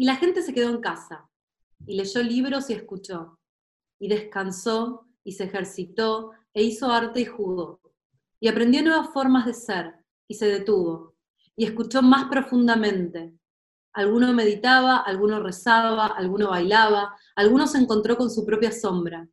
Y la gente se quedó en casa, y leyó libros y escuchó, y descansó, y se ejercitó, e hizo arte y jugó, y aprendió nuevas formas de ser, y se detuvo, y escuchó más profundamente. Alguno meditaba, alguno rezaba, alguno bailaba, alguno se encontró con su propia sombra,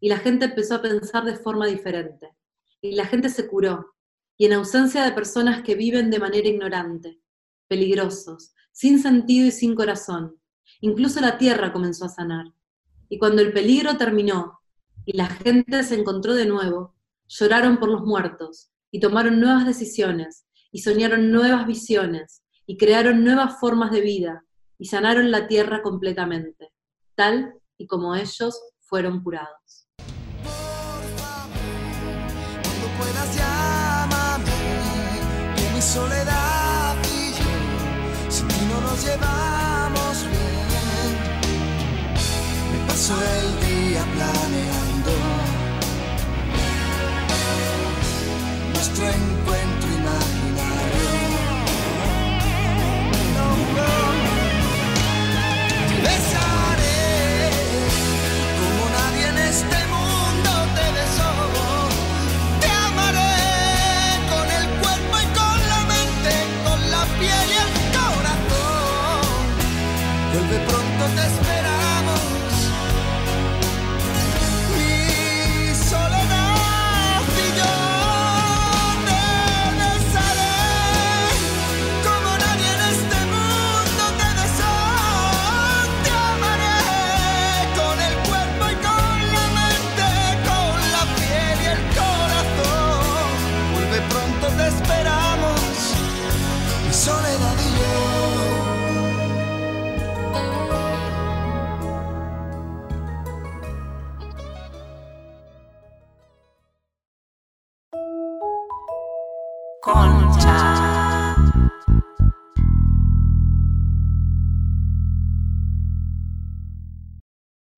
y la gente empezó a pensar de forma diferente, y la gente se curó, y en ausencia de personas que viven de manera ignorante, peligrosos, sin sentido y sin corazón, incluso la tierra comenzó a sanar. Y cuando el peligro terminó y la gente se encontró de nuevo, lloraron por los muertos y tomaron nuevas decisiones y soñaron nuevas visiones y crearon nuevas formas de vida y sanaron la tierra completamente, tal y como ellos fueron curados. soledad llevamos bien. Me paso el día planeando nuestro encuentro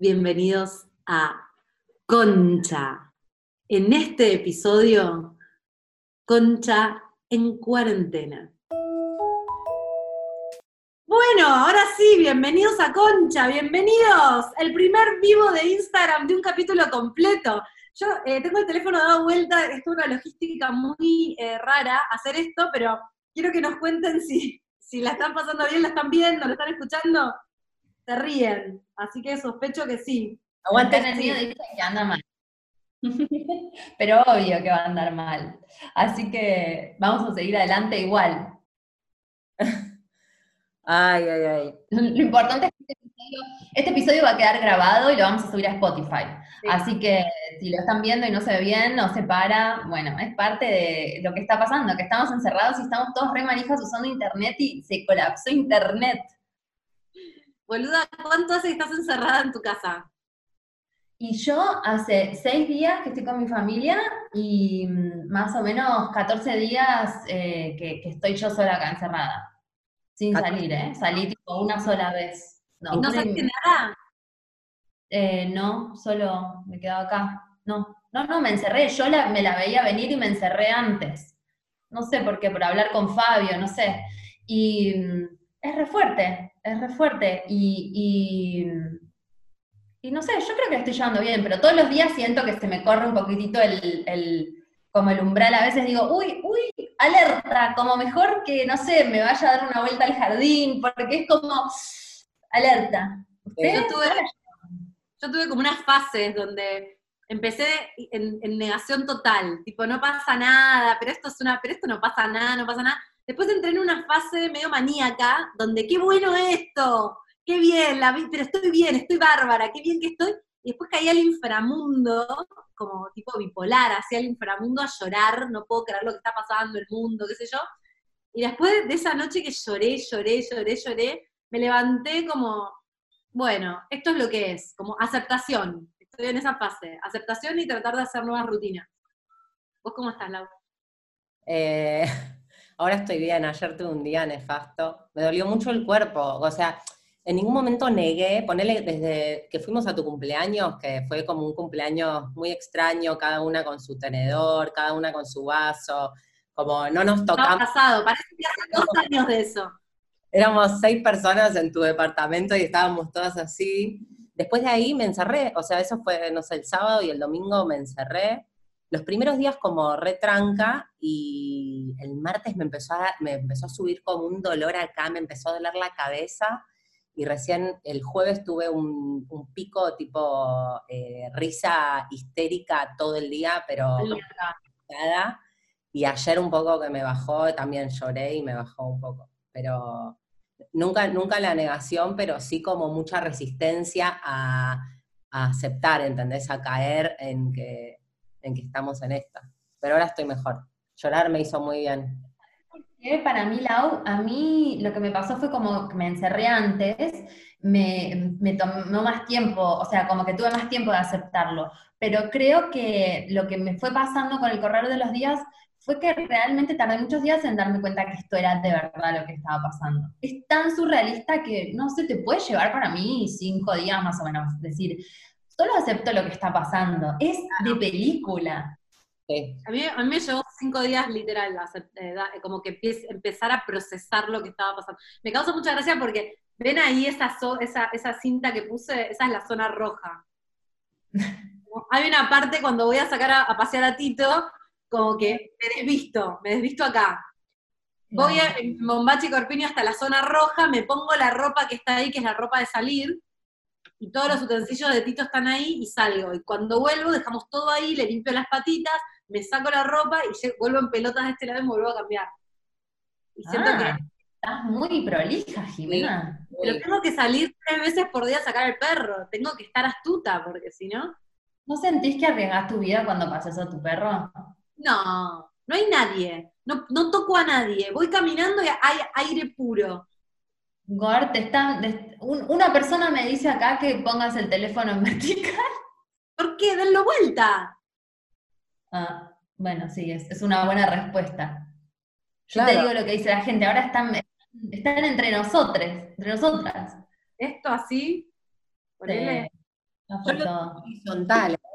bienvenidos a Concha. En este episodio, Concha en cuarentena. Bueno, ahora sí, bienvenidos a Concha, bienvenidos. El primer vivo de Instagram de un capítulo completo. Yo eh, tengo el teléfono dado vuelta, es una logística muy eh, rara hacer esto, pero quiero que nos cuenten si, si la están pasando bien, la están viendo, lo están escuchando se ríen. Así que sospecho que sí. Aguanten el mío dice que anda mal. Pero obvio que va a andar mal. Así que vamos a seguir adelante igual. Ay, ay, ay. Lo importante es que este episodio, va a quedar grabado y lo vamos a subir a Spotify. Así que si lo están viendo y no se ve bien, no se para, bueno, es parte de lo que está pasando, que estamos encerrados y estamos todos re manijas usando internet y se colapsó internet. Boluda, ¿cuánto hace que estás encerrada en tu casa? Y yo hace seis días que estoy con mi familia y mm, más o menos 14 días eh, que, estoy yo sola acá encerrada. Sin salir, ¿eh? Salí tipo una sola vez. No, ¿No saliste nada? Eh, no, solo me quedaba acá. No, no, no, me encerré. Yo me la veía venir y me encerré antes. No sé por qué, por hablar con Fabio, no sé. Y mm, es re fuerte, es re fuerte. Y, y, no sé, yo creo que estoy llevando bien, pero todos los días siento que se me corre un poquitito el, como el umbral. A veces digo, uy, uy, alerta, como mejor que, no sé, me vaya a dar una vuelta al jardín, porque es como, alerta. Yo tuve, yo tuve como unas fases donde empecé en, negación total, tipo, no pasa nada, pero esto es una, pero esto no pasa nada, no pasa nada. Después entré en una fase medio maníaca, donde qué bueno esto, qué bien, la, pero estoy bien, estoy bárbara, qué bien que estoy. Y después caí al inframundo, como tipo bipolar, hacia el inframundo a llorar, no puedo creer lo que está pasando, el mundo, qué sé yo. Y después de esa noche que lloré, lloré, lloré, lloré, me levanté como, bueno, esto es lo que es, como aceptación. Estoy en esa fase, aceptación y tratar de hacer nuevas rutinas. ¿Vos cómo estás, Laura? Eh, Ahora estoy bien, ayer tuve un día nefasto. Me dolió mucho el cuerpo. O sea, en ningún momento negué, ponele desde que fuimos a tu cumpleaños, que fue como un cumpleaños muy extraño, cada una con su tenedor, cada una con su vaso, como no nos tocamos. No ha pasado, parece que hace dos años de eso. Éramos seis personas en tu departamento y estábamos todas así. Después de ahí me encerré, o sea, eso fue, no sé, el sábado y el domingo me encerré. Los primeros días como retranca y el martes me empezó, a, me empezó a subir como un dolor acá, me empezó a doler la cabeza y recién el jueves tuve un, un pico tipo eh, risa histérica todo el día, pero nada. Y ayer un poco que me bajó, también lloré y me bajó un poco. Pero nunca, nunca la negación, pero sí como mucha resistencia a, a aceptar, ¿entendés? A caer en que, en que estamos en esta. Pero ahora estoy mejor. Llorar me hizo muy bien para mí, Lau, a mí lo que me pasó fue como que me encerré antes, me, me, tomó más tiempo, o sea, como que tuve más tiempo de aceptarlo, pero creo que lo que me fue pasando con el correr de los días fue que realmente tardé muchos días en darme cuenta que esto era de verdad lo que estaba pasando. Es tan surrealista que no sé, te puede llevar para mí cinco días más o menos, decir, solo acepto lo que está pasando, es de película. A, mí, a mí me llevó cinco días literal, eh, como que empezar a procesar lo que estaba pasando. Me causa mucha gracia porque ven ahí esa, esa, esa cinta que puse, esa es la zona roja. Hay una parte cuando voy a sacar a, pasear a Tito, como que me desvisto, me desvisto acá. Voy a Bombachi Corpiño hasta la zona roja, me pongo la ropa que está ahí, que es la ropa de salir, y todos los utensilios de Tito están ahí y salgo. Y cuando vuelvo, dejamos todo ahí, le limpio las patitas, me saco la ropa y vuelvo en pelotas de este lado y me vuelvo a cambiar. Y siento que. Ah, estás muy prolija, Jimena. Pero tengo que salir tres veces por día a sacar el perro. Tengo que estar astuta, porque si no. ¿No sentís que arriesgas tu vida cuando pases a tu perro? No, no hay nadie. No, no toco a nadie. Voy caminando y hay aire puro. Gord, una persona me dice acá que pongas el teléfono en vertical. ¿Por qué? Denlo vuelta. Ah, bueno, sí, es, una buena respuesta. Yo te digo lo que dice la gente, ahora están, están entre nosotros, entre nosotras. Esto así, ponele. horizontal. ¿eh? Pero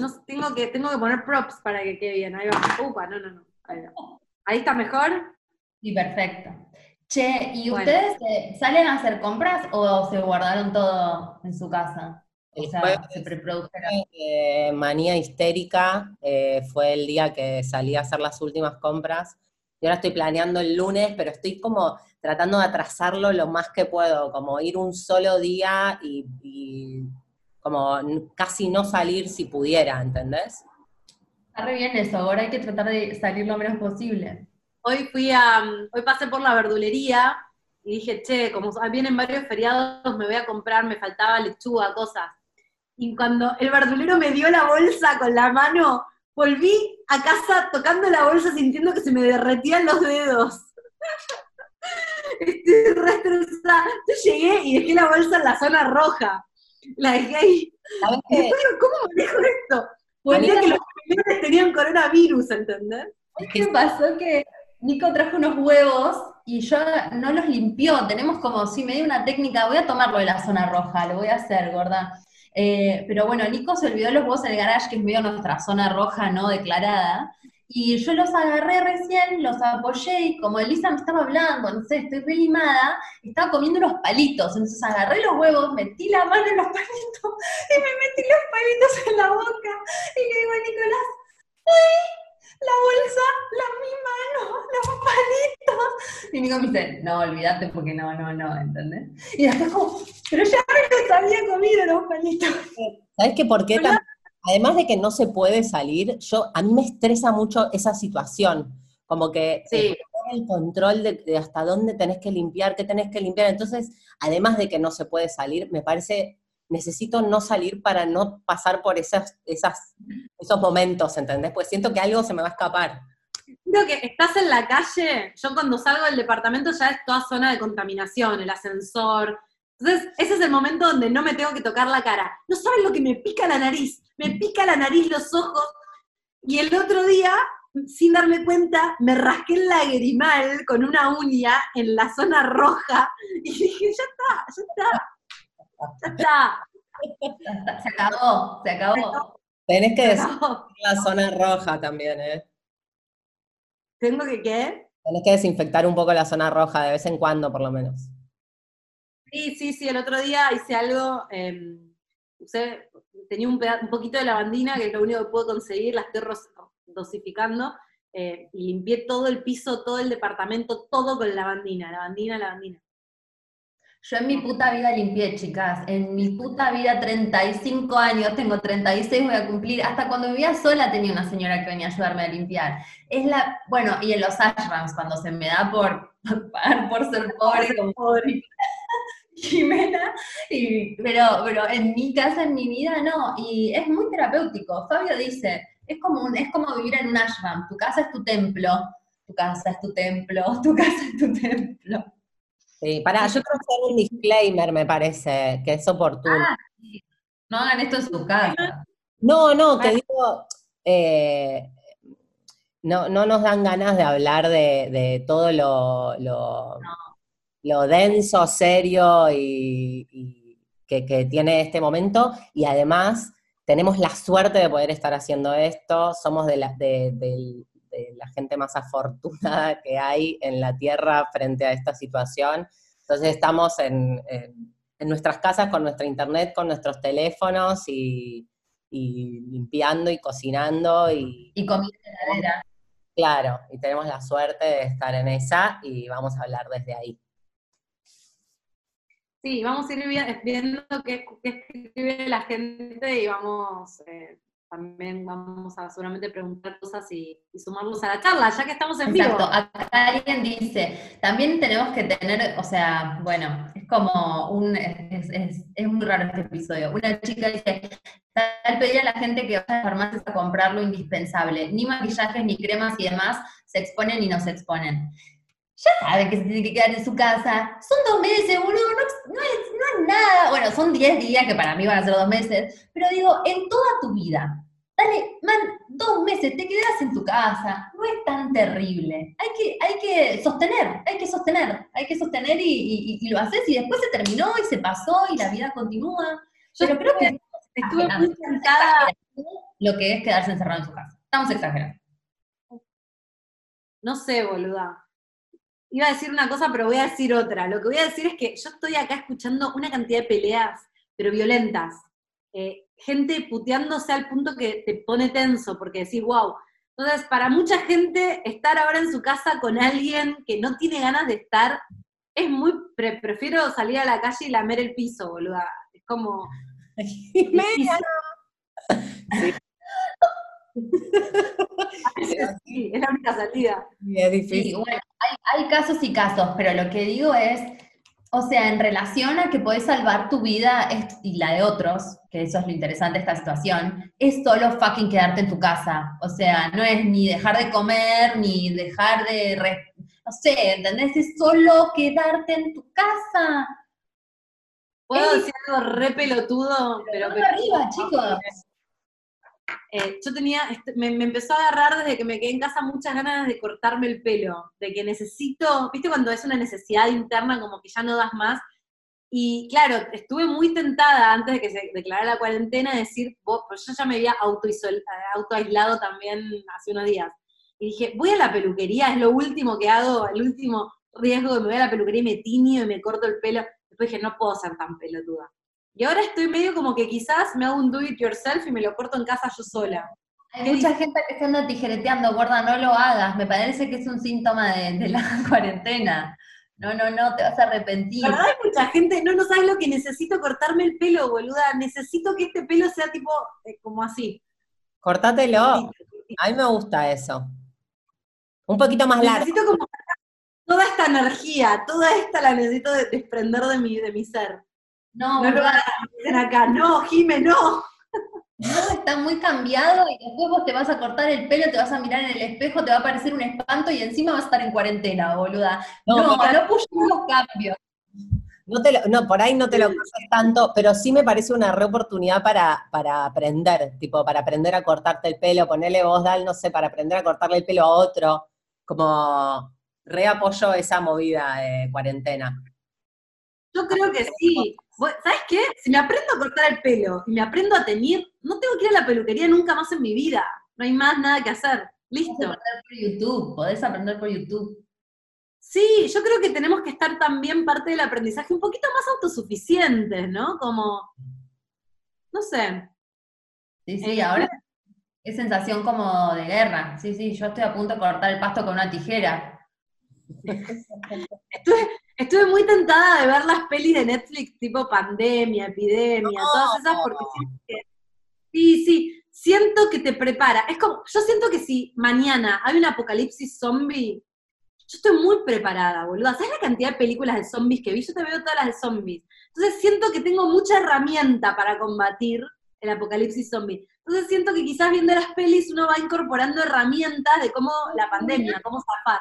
no, tengo que, tengo que poner props para que quede bien. Ahí va. Upa, no, no, no. Ahí, está mejor. Sí, perfecto. Che, ¿y ustedes eh, salen a hacer compras o se guardaron todo en su casa? El se manía histérica, eh, fue el día que salí a hacer las últimas compras. Y ahora estoy planeando el lunes, pero estoy como tratando de atrasarlo lo más que puedo, como ir un solo día y, como casi no salir si pudiera, ¿entendés? Está re bien eso, ahora hay que tratar de salir lo menos posible. Hoy fui a, hoy pasé por la verdulería y dije, che, como vienen varios feriados, me voy a comprar, me faltaba lechuga, cosas y cuando el verdulero me dio la bolsa con la mano, volví a casa tocando la bolsa sintiendo que se me derretían los dedos. Estoy restrozada. Yo llegué y dejé la bolsa en la zona roja. La dejé ahí. ¿cómo manejo esto? Porque que los familiares tenían coronavirus, ¿entendés? ¿Qué pasó? Que Nico trajo unos huevos y yo no los limpió. Tenemos como, si me dio una técnica, voy a tomarlo de la zona roja, lo voy a hacer, gorda. Eh, pero bueno, Nico se olvidó los huevos en el garage, que es medio nuestra zona roja no declarada. Y yo los agarré recién, los apoyé y como Elisa me estaba hablando, no sé, estoy relimada, estaba comiendo unos palitos. Entonces agarré los huevos, metí la mano en los palitos y me metí los palitos en la boca. Y le digo a Nicolás, ¡Uy! la bolsa, la mi mano, los palitos. Y Nico me dice, no, olvídate porque no, no, no, ¿entendés? Y después como, pero ya me los había comido los palitos. ¿Sabes qué? por qué? Además de que no se puede salir, yo, a mí me estresa mucho esa situación, como que sí. el control de, de hasta dónde tenés que limpiar, qué tenés que limpiar. Entonces, además de que no se puede salir, me parece necesito no salir para no pasar por esas, esas, esos momentos, ¿entendés? Pues siento que algo se me va a escapar. Creo que estás en la calle, yo cuando salgo del departamento ya es toda zona de contaminación, el ascensor. Entonces, ese es el momento donde no me tengo que tocar la cara. No saben lo que me pica la nariz, me pica la nariz, los ojos. Y el otro día, sin darme cuenta, me rasqué el lagrimal con una uña en la zona roja y dije, ya está, ya está se acabó, se acabó. Tenés que decir la zona roja también, ¿eh? ¿Tengo que qué? Tenés que desinfectar un poco la zona roja de vez en cuando, por lo menos. Sí, sí, sí, el otro día hice algo, usé, tenía un, poquito de lavandina, que es lo único que puedo conseguir, la estoy dosificando, eh, y limpié todo el piso, todo el departamento, todo con lavandina, lavandina, lavandina. Yo en mi puta vida limpié, chicas. En mi puta vida, 35 años, tengo 36, voy a cumplir. Hasta cuando vivía sola tenía una señora que venía a ayudarme a limpiar. Es la, bueno, y en los ashrams, cuando se me da por pagar por ser pobre, como Pobre. Jimena, y- pero, pero en mi casa, en mi vida, no. Y es muy terapéutico. Fabio dice, es como, un- es como vivir en un ashram. Tu casa es tu templo, tu casa es tu templo, tu casa es tu templo. Sí, pará, yo quiero hacer un disclaimer, me parece, que es oportuno. Ah, sí. No hagan esto en su casa. No, no, te digo, eh, no, no nos dan ganas de hablar de, de todo lo, lo, lo denso, serio y, y que, que tiene este momento, y además tenemos la suerte de poder estar haciendo esto, somos de la, de- del- de la gente más afortunada que hay en la Tierra frente a esta situación. Entonces estamos en, en- en nuestras casas con nuestra internet, con nuestros teléfonos y, y limpiando y cocinando y Y comida claro, y tenemos la suerte de estar en esa y vamos a hablar desde ahí. Sí, vamos a ir vi- viendo qué, escribe la gente y vamos, eh, también vamos a seguramente preguntar cosas y, y sumarlos a la charla, ya que estamos en vivo. Exacto, acá alguien dice, también tenemos que tener, o sea, bueno, es como un, es, es- es muy raro este episodio. Una chica dice, tal pedir a la gente que vaya a farmacias a comprar lo indispensable, ni maquillajes, ni cremas y demás se exponen y no se exponen. Ya saben que se tienen que quedar en su casa, son dos meses, boludo, no, no es, no es nada, bueno, son diez días que para mí van a ser dos meses, pero digo, en toda tu vida, Dale, man, dos meses, te quedas en tu casa, no es tan terrible. Hay que, hay que sostener, hay que sostener, hay que sostener y, y- y lo haces y después se terminó y se pasó y la vida continúa. Yo Pero creo que Estuve muy tentada, lo que es quedarse encerrado en su casa. Estamos exagerando. no sé, boluda. Iba a decir una cosa, pero voy a decir otra. Lo que voy a decir es que yo estoy acá escuchando una cantidad de peleas, pero violentas. Eh, gente puteándose al punto que te pone tenso, porque decís, wow. Entonces, para mucha gente, estar ahora en su casa con alguien que no tiene ganas de estar, es muy, pre- prefiero salir a la calle y lamer el piso, boluda. Es como... Sí, es la única salida. Y es difícil. Sí, bueno, hay, hay casos y casos, pero lo que digo es, o sea, en relación a que podés salvar tu vida y la de otros, que eso es lo interesante de esta situación, es solo fucking quedarte en tu casa. O sea, no es ni dejar de comer, ni dejar de, re- no sé, ¿entendés? Es solo quedarte en tu casa. ¿Puedo decir algo re pelotudo? Pero, Vamos arriba, chicos. Eh, yo tenía, este- me, me empezó a agarrar desde que me quedé en casa muchas ganas de cortarme el pelo, de que necesito, viste cuando es una necesidad interna como que ya no das más. Y claro, estuve muy tentada antes de que se declarara la cuarentena de decir, pues yo ya me había autoaislado también hace unos días. Y dije, voy a la peluquería, es lo último que hago, el último riesgo me voy a la peluquería y me tiño y me corto el pelo. Después dije, no puedo ser tan pelotuda. Y ahora estoy medio como que quizás me hago un do it yourself y me lo corto en casa yo sola. Hay mucha gente que se anda tijereteando, gorda, no lo hagas. Me parece que es un síntoma de, de la cuarentena. No, no, no, te vas a arrepentir. La verdad hay mucha gente, no, no sabes lo que necesito cortarme el pelo, boluda. Necesito que este pelo sea tipo, eh, como así. Cortátelo. A mí me gusta eso. Un poquito más largo. Necesito como toda esta energía, toda esta la necesito de- desprender de mi, de mi ser. No, No lo Dicen acá, no, Jime, no. no, está muy cambiado y después vos te vas a cortar el pelo, te vas a mirar en el espejo, te va a parecer un espanto y encima vas a estar en cuarentena, boluda. No, No, no, pushemos los cambios. No, te lo- no, por ahí no te lo cortes tanto, pero sí me parece una re oportunidad para, para aprender, tipo, para aprender a cortarte el pelo, ponerle voz, Dal, no sé, para aprender a cortarle el pelo a otro, como reapoyo esa movida de cuarentena. Yo creo que sí. ¿Sabes qué? Si me aprendo a cortar el pelo y me aprendo a teñir, no tengo que ir a la peluquería nunca más en mi vida. No hay más nada que hacer. Podés Listo. aprender por YouTube, podés aprender por YouTube. Sí, yo creo que tenemos que estar también parte del aprendizaje un poquito más autosuficientes, ¿no? Como, no sé. Sí, sí, Eh, ahora es sensación como de guerra. Sí, sí, yo estoy a punto de cortar el pasto con una tijera. Estuve, estuve muy tentada de ver las pelis de Netflix tipo pandemia, epidemia, todas esas, porque siento que, sí, sí, siento que te prepara. Es como, yo siento que si mañana hay un apocalipsis zombie, yo estoy muy preparada, boluda. ¿Sabes la cantidad de películas de zombies que vi? Yo te veo todas las de zombies. Entonces siento que tengo mucha herramienta para combatir el apocalipsis zombie. Entonces siento que quizás viendo las pelis uno va incorporando herramientas de cómo la pandemia, cómo zafar.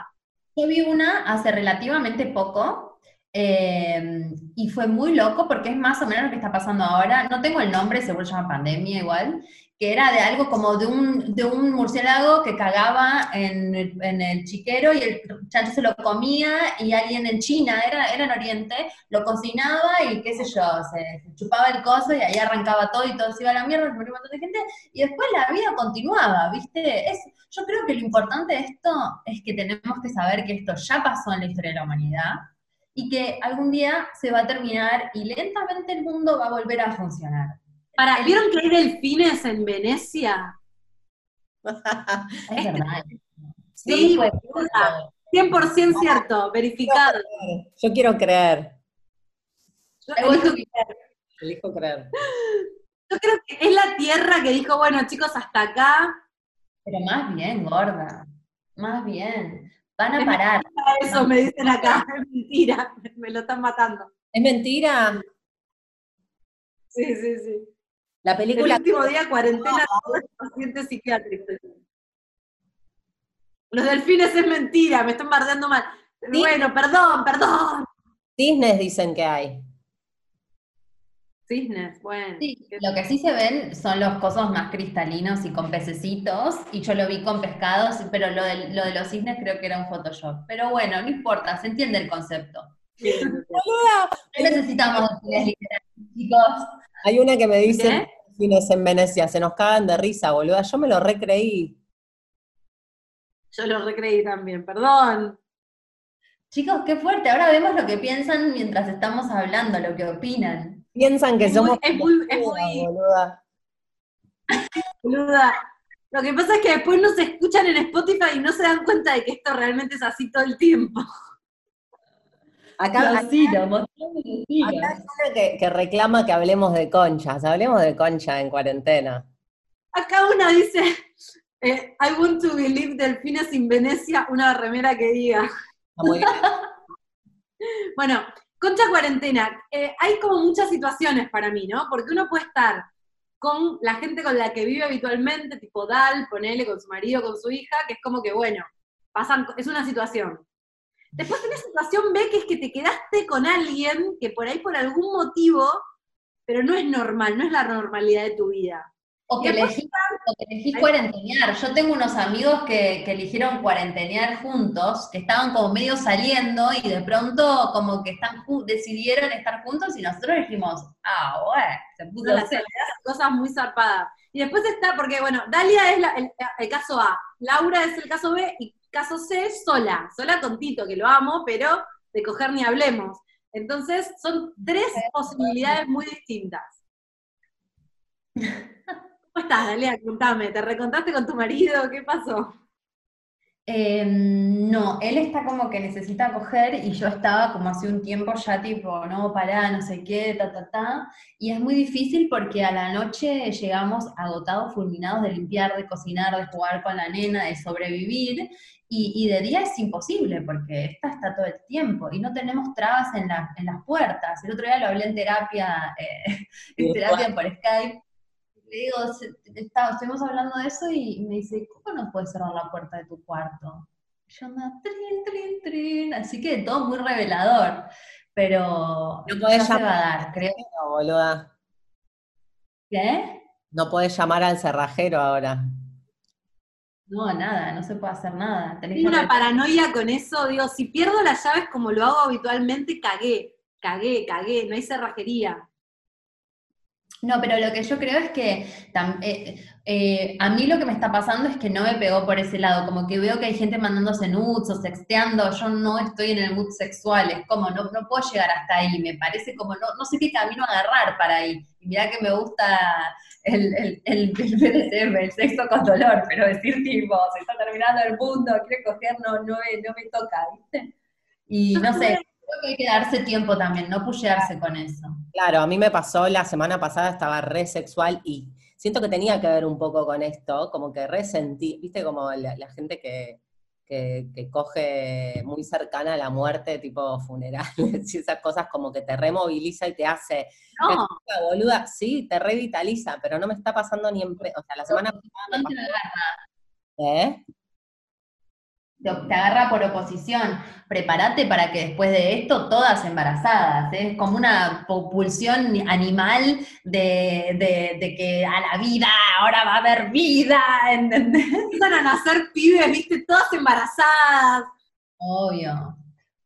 Yo vi una hace relativamente poco eh, y fue muy loco porque es más o menos lo que está pasando ahora. No tengo el nombre, seguro se llama pandemia igual, que era de algo como de un, de un murciélago que cagaba en en el chiquero y el chancho se lo comía y alguien en China, era, era en Oriente, lo cocinaba y qué sé yo, se, se chupaba el coso y ahí arrancaba todo y todo se iba a la mierda, se murió un montón de gente y después la vida continuaba, ¿viste? Es, yo creo que lo importante de esto es que tenemos que saber que esto ya pasó en la historia de la humanidad y que algún día se va a terminar y lentamente el mundo va a volver a funcionar. Para, ¿Vieron que hay delfines en Venecia? Es verdad. Sí, pues, boluda. 100% cierto, verificado. Yo quiero creer, Yo, elijo- elijo creer. yo creo que es la Tierra que dijo, bueno chicos, hasta acá, Pero más bien, gorda. Más bien. Van a parar. eso me dicen acá, es mentira, me lo están matando. ¿Es mentira? Sí, sí, sí. La El película... último día cuarentena todos los pacientes psiquiátricos. Los delfines es mentira, me están bardeando mal. Bueno, perdón, perdón. Cisnes dicen que hay. Cisnes, bueno. Sí, lo que sí se ven son los cosos más cristalinos y con pececitos, y yo lo vi con pescados, pero lo de, lo de los cisnes creo que era un Photoshop. Pero bueno, no importa, se entiende el concepto. No necesitamos chicos. Hay una que me dice ¿Qué? cines en Venecia, se nos cagan de risa, boluda. Yo me lo recreí. Yo lo recreí también, perdón. Chicos, qué fuerte. Ahora vemos lo que piensan mientras estamos hablando, lo que opinan. Piensan que Es somos muy- es muy- es muy- boluda. Boluda. Lo que pasa es que después nos escuchan en Spotify y no se dan cuenta de que esto realmente es así todo el tiempo. Acá, mostrame los hilos. acá hay una que, que reclama que hablemos de conchas. Hablemos de concha en cuarentena. Acá una dice, eh, I want to believe delfines in Venecia, una remera que diga. Está muy bien. Bueno, concha cuarentena, eh, hay como muchas situaciones para mí, ¿no? Porque uno puede estar con la gente con la que vive habitualmente, tipo Dal, ponele con su marido, con su hija, que es como que, bueno, pasan, es una situación. Después tenés situación B, que es que te quedaste con alguien que por ahí por algún motivo, pero no es normal, no es la normalidad de tu vida. O que elegís, o que elegís cuarentenear. Yo tengo unos amigos que, que eligieron cuarentenear juntos, que estaban como medio saliendo y de pronto como que están decidieron estar juntos y nosotros dijimos, ah, bueno, se puso No, cosas muy zarpadas. Y después está, porque bueno, Dalia es la- el, el caso A, Laura es el caso B y caso C sola, sola con Tito, que lo amo, pero de coger ni hablemos. Entonces son tres posibilidades muy distintas. ¿Cómo estás, Dalia? Contame, ¿te recontaste con tu marido? ¿Qué pasó? Eh, no, él está como que necesita coger y yo estaba como hace un tiempo ya tipo, no, pará, no sé qué, ta, ta, ta. Y es muy difícil porque a la noche llegamos agotados, fulminados de limpiar, de cocinar, de jugar con la nena, de sobrevivir. Y, y de día es imposible porque esta está todo el tiempo y no tenemos trabas en, la- en las puertas. El otro día lo hablé en terapia, eh, en terapia por Skype. Le digo, se- está- estuvimos hablando de eso y me dice, ¿cómo no puedes cerrar la puerta de tu cuarto? Yo ando, trin, trin, trin. Así que todo muy revelador. Pero No podés ya se llamar. va a dar, creo. No, boluda. ¿Qué? No podés llamar al cerrajero ahora. No, nada, no se puede hacer nada. Tenés Tengo que una paranoia con eso, digo, si pierdo las llaves como lo hago habitualmente, cagué, cagué, cagué, no hay cerrajería. No, pero lo que yo creo es que eh, eh, a mí lo que me está pasando es que no me pegó por ese lado, como que veo que hay gente mandándose nudes o sexteando, yo no estoy en el mood sexual, es como no, no puedo llegar hasta ahí, me parece como no, no sé qué camino agarrar para ahí. Y mirá que me gusta el, el, el, el sexo con dolor, pero decir tipo, se está terminando el mundo, quiero coger, no, no, me, no me toca, ¿viste? Y no sé, creo que hay que darse tiempo también, no pushearse con eso. Claro, a mí me pasó la semana pasada, estaba re sexual y siento que tenía que ver un poco con esto, como que resentí, viste, como la, la gente que, que, que coge muy cercana a la muerte, tipo funerales y esas cosas, como que te removiliza y te hace, No, "Puta, boluda, sí, te revitaliza, pero no me está pasando ni en, o sea, la semana pasada me No te pasó, agarra, ¿eh? Te agarra por oposición. Prepárate para que después de esto todas embarazadas. ¿eh? Es como una pu- pulsión animal de, de- de que a la vida, ahora va a haber vida, ¿entendés? empiezan a nacer pibes, viste, todas embarazadas. Obvio.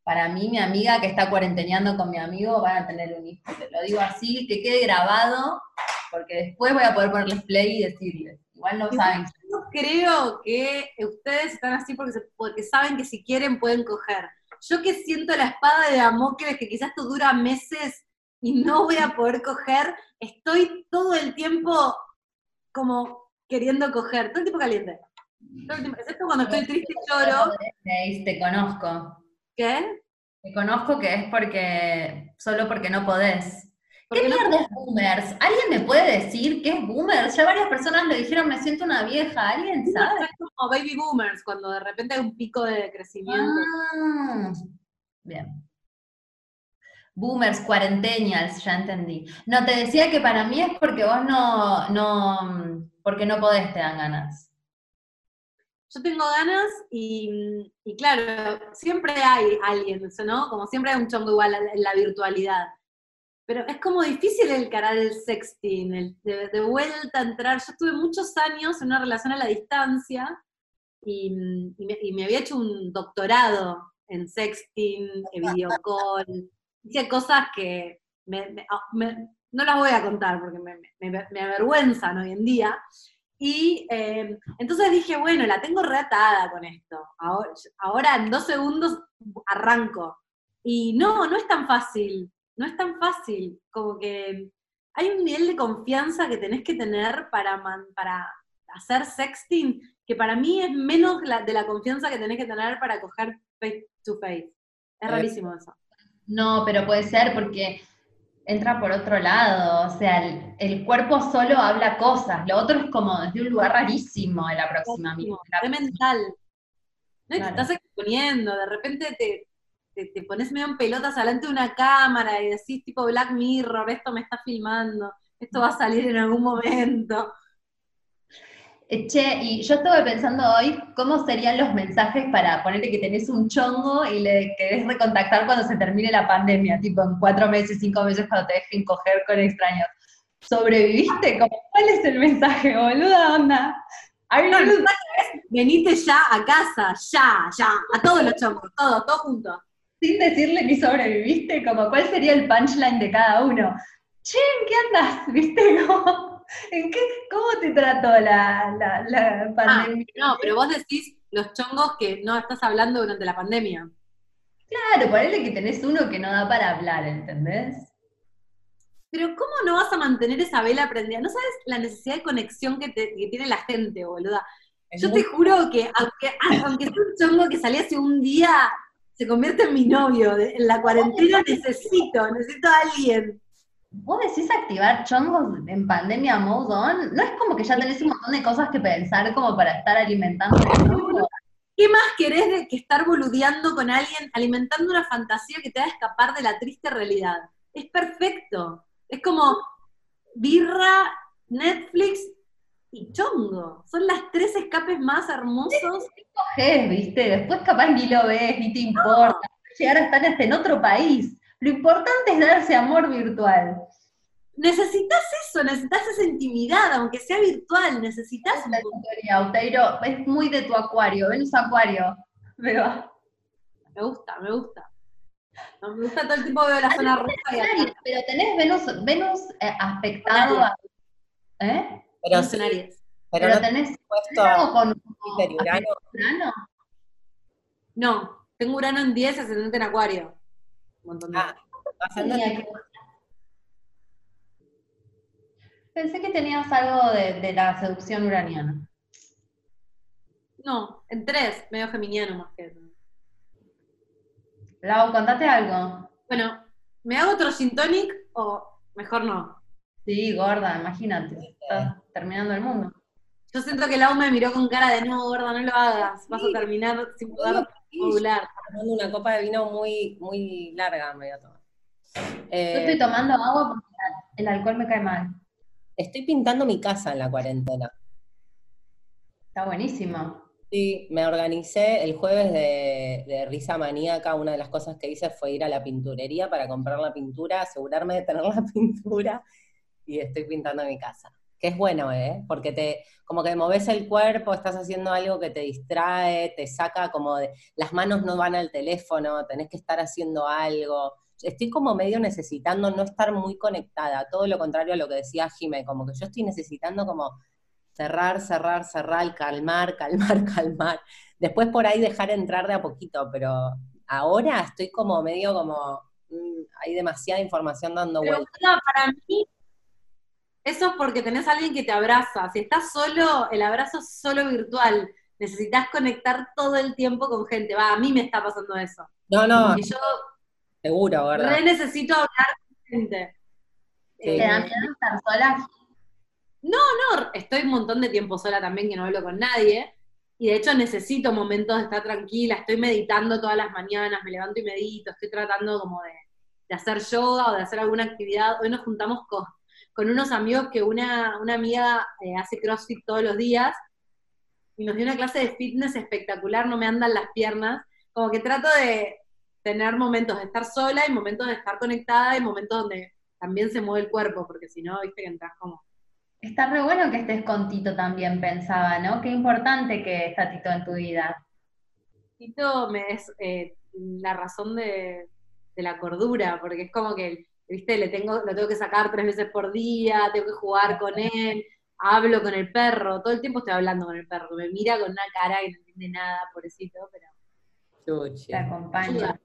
Para mí, mi amiga que está cuarenteneando con mi amigo van a tener un hijo. Te lo digo así, que quede grabado, porque después voy a poder ponerles play y decirles. Igual no saben. Yo creo que ustedes están así porque, se- porque saben que si quieren pueden coger. Yo que siento la espada de Damocles, que quizás esto dura meses y no voy a poder coger, estoy todo el tiempo como queriendo coger, todo el tiempo caliente. Todo el tiempo, excepto cuando estoy triste y lloro. Te conozco. ¿Qué? Te conozco que es porque, solo porque no podés. ¿Qué mierda es boomers? ¿Alguien me puede decir qué es boomers? Ya varias personas me dijeron, me siento una vieja. ¿Alguien sabe? Es como baby boomers, cuando de repente hay un pico de crecimiento. Ah, bien. Boomers, cuarentennials, ya entendí. No, te decía que para mí es porque vos no, no, porque no podés, te dan ganas. Yo tengo ganas y, y claro, siempre hay alguien, ¿no? Como siempre hay un chongo igual en la virtualidad. Pero es como difícil encarar el sexting, el de, de vuelta a entrar. Yo estuve muchos años en una relación a la distancia y, me, había hecho un doctorado en sexting, en videocall. Hice cosas que ah, no las voy a contar porque me, avergüenzan hoy en día. Y eh, entonces dije, bueno, la tengo reatada con esto. Ahora, ahora en dos segundos arranco. Y no, no es tan fácil. No es tan fácil. Como que hay un nivel de confianza que tenés que tener para, man- para hacer sexting que para mí es menos la- de la confianza que tenés que tener para coger face to face. Es Eh, rarísimo eso. No, pero puede ser porque entra por otro lado, o sea, el, el cuerpo solo habla cosas, lo otro es como desde un lugar rarísimo el aproximamiento. Es mental. ¿no? Claro. Te estás exponiendo, de repente te, te, te pones medio en pelotas delante de una cámara y decís tipo Black Mirror, esto me está filmando, esto va a salir en algún momento. Eh, Che, y yo estuve pensando hoy cómo serían los mensajes para ponerte que tenés un chongo y le querés recontactar cuando se termine la pandemia, tipo en cuatro meses, cinco meses cuando te dejen coger con extraños. ¿Sobreviviste? ¿Cuál es el mensaje, boluda onda? No, el mensaje es, venite ya a casa, ya, ya, a todos los chongos, todos, todos juntos. Sin decirle ni sobreviviste, como cuál sería el punchline de cada uno. Che, ¿en qué andas? ¿Viste? Como, ¿en qué, ¿Cómo te trató la, la, la Ah, pandemia? no, pero vos decís los chongos que no estás hablando durante la pandemia. Claro, ponele que tenés uno que no da para hablar, ¿entendés? Pero ¿cómo no vas a mantener esa vela prendida? ¿No sabes la necesidad de conexión que, te- que tiene la gente, boluda? Yo te juro que aunque, aunque sea un chongo que salía hace un día, se convierte en mi novio. En la cuarentena necesito, necesito a alguien. ¿Vos decís activar chongos en pandemia mode on? ¿No es como que ya tenés un montón de cosas que pensar como para estar alimentando? ¿Qué más querés de que estar boludeando con alguien, alimentando una fantasía que te haga escapar de la triste realidad? Es perfecto. Es como birra, Netflix y chongo. Son las tres escapes más hermosos. Cogés, ¿viste? Después capaz ni lo ves, ni te importa. Llegar a estar hasta en otro país. Lo importante es darse amor virtual. Necesitas eso, necesitas esa intimidad, aunque sea virtual, necesitas La teoría, Auteiro, es muy de tu acuario, Venus Acuario. Pero Me gusta, me gusta. No, me gusta todo el tiempo veo la zona roja. Pero tenés Venus, Venus eh, aspectado a... ¿Eh? Pero, sí, no te tenés puesto algo con y Urano. Urano. No, tengo Urano en 10, ascendente en Acuario. Un montón de... Ah, ascendente- Pensé que tenías algo de, de la seducción uraniana. No, en 3, medio geminiano más que... Lau, contate algo. Bueno, ¿me hago otro gin tonic o mejor no? Sí, gorda, imagínate. Terminando el mundo. Yo siento que Lau me miró con cara de no, gorda, no lo hagas, vas a terminar sin poder modular. tomando una copa de vino muy, muy larga, me voy a tomar. Yo Eh, estoy tomando agua porque el alcohol me cae mal. estoy pintando mi casa en la cuarentena. Está buenísimo. Sí, me organicé el jueves de, de risa maníaca. Una de las cosas que hice fue ir a la pinturería para comprar la pintura, asegurarme de tener la pintura y estoy pintando mi casa. Que es bueno, ¿eh? Porque te, como que moves el cuerpo, estás haciendo algo que te distrae, te saca como de, las manos no van al teléfono, tenés que estar haciendo algo. Estoy como medio necesitando no estar muy conectada, todo lo contrario a lo que decía Jime, como que yo estoy necesitando como cerrar, cerrar, cerrar, calmar, calmar, calmar. Después por ahí dejar entrar de a poquito, pero ahora estoy como medio como, mm, hay demasiada información dando vueltas. para mí, eso es porque tenés a alguien que te abraza. Si estás solo, el abrazo es solo virtual. Necesitas conectar todo el tiempo con gente. Va, a mí me está pasando eso. No, no, Y yo seguro, ¿verdad? re necesito hablar con gente. Eh, ¿Te da miedo estar sola? No, estoy un montón de tiempo sola también que no hablo con nadie. Y de hecho necesito momentos de estar tranquila, estoy meditando todas las mañanas, me levanto y medito, estoy tratando como de, de hacer yoga o de hacer alguna actividad. Hoy nos juntamos con, con unos amigos que una, una amiga eh, hace CrossFit todos los días y nos dio una clase de fitness espectacular, no me andan las piernas. Como que trato de tener momentos de estar sola y momentos de estar conectada y momentos donde también se mueve el cuerpo, porque si no, viste que entras como Está re bueno que estés con Tito también, pensaba, ¿no? Qué importante que está Tito en tu vida. Tito me es eh, la razón de, de la cordura, porque es como que, viste, le tengo, lo tengo que sacar tres veces por día, tengo que jugar con él, hablo con el perro, todo el tiempo estoy hablando con el perro, me mira con una cara que no entiende nada, pobrecito, pero Chuchi. Te acompaña.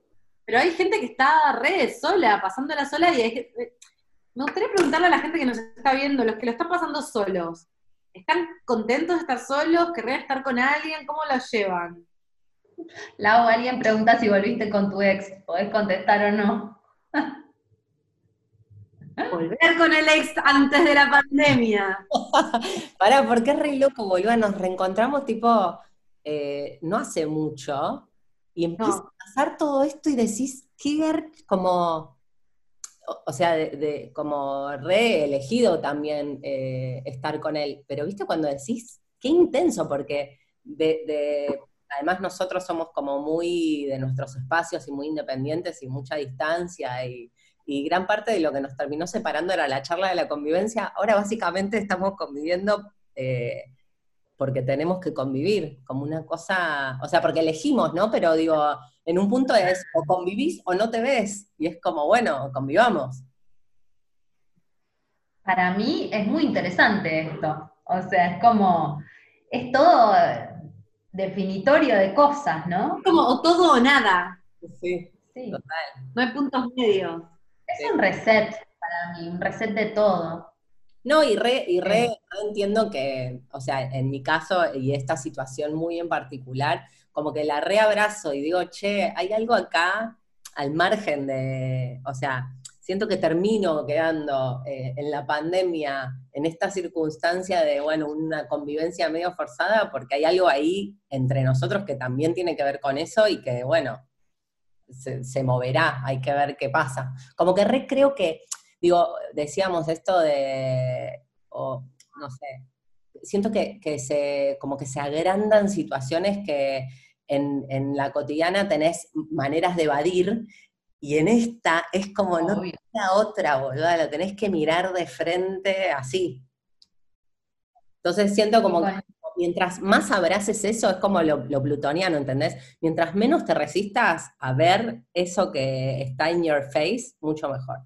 Pero hay gente que está re sola, pasándola sola, y hay que- me gustaría preguntarle a la gente que nos está viendo, los que lo están pasando solos, ¿están contentos de estar solos? ¿Querrían estar con alguien? ¿Cómo lo llevan? Lau, alguien pregunta si volviste con tu ex. ¿Podés contestar o no? Volver con el ex antes de la pandemia. Pará, porque es re loco, boludo. Nos reencontramos tipo eh, no hace mucho y empieza No. a pasar todo esto y decís, qué como, o, o sea, de, de- como re elegido también eh, estar con él. Pero viste cuando decís, qué intenso, porque de, de- además nosotros somos como muy de nuestros espacios y muy independientes y mucha distancia y, y gran parte de lo que nos terminó separando era la charla de la convivencia. Ahora básicamente estamos conviviendo eh, porque tenemos que convivir, como una cosa, o sea, porque elegimos, ¿no? Pero digo, en un punto es o convivís o no te ves, y es como, bueno, convivamos. Para mí es muy interesante esto. O sea, es como, es todo definitorio de cosas, ¿no? Es como o todo o nada. Sí. Sí. No hay puntos medios. Es un reset para mí, un reset de todo. No, y re, y re, entiendo que, o sea, en mi caso y esta situación muy en particular, como que la reabrazo y digo, che, hay algo acá al margen de, o sea, siento que termino quedando eh, en la pandemia, en esta circunstancia de, bueno, una convivencia medio forzada, porque hay algo ahí entre nosotros que también tiene que ver con eso y que, bueno, se, se moverá, hay que ver qué pasa. Como que re creo que, digo, decíamos esto de, o, no sé, siento que, que se, como que se agrandan situaciones que en, en la cotidiana tenés maneras de evadir, y en esta es como no Obvio. la otra, boluda, lo tenés que mirar de frente así. Entonces siento como que mientras más abraces eso, es como lo, lo plutoniano, ¿entendés? Mientras menos te resistas a ver eso que está en your face, mucho mejor.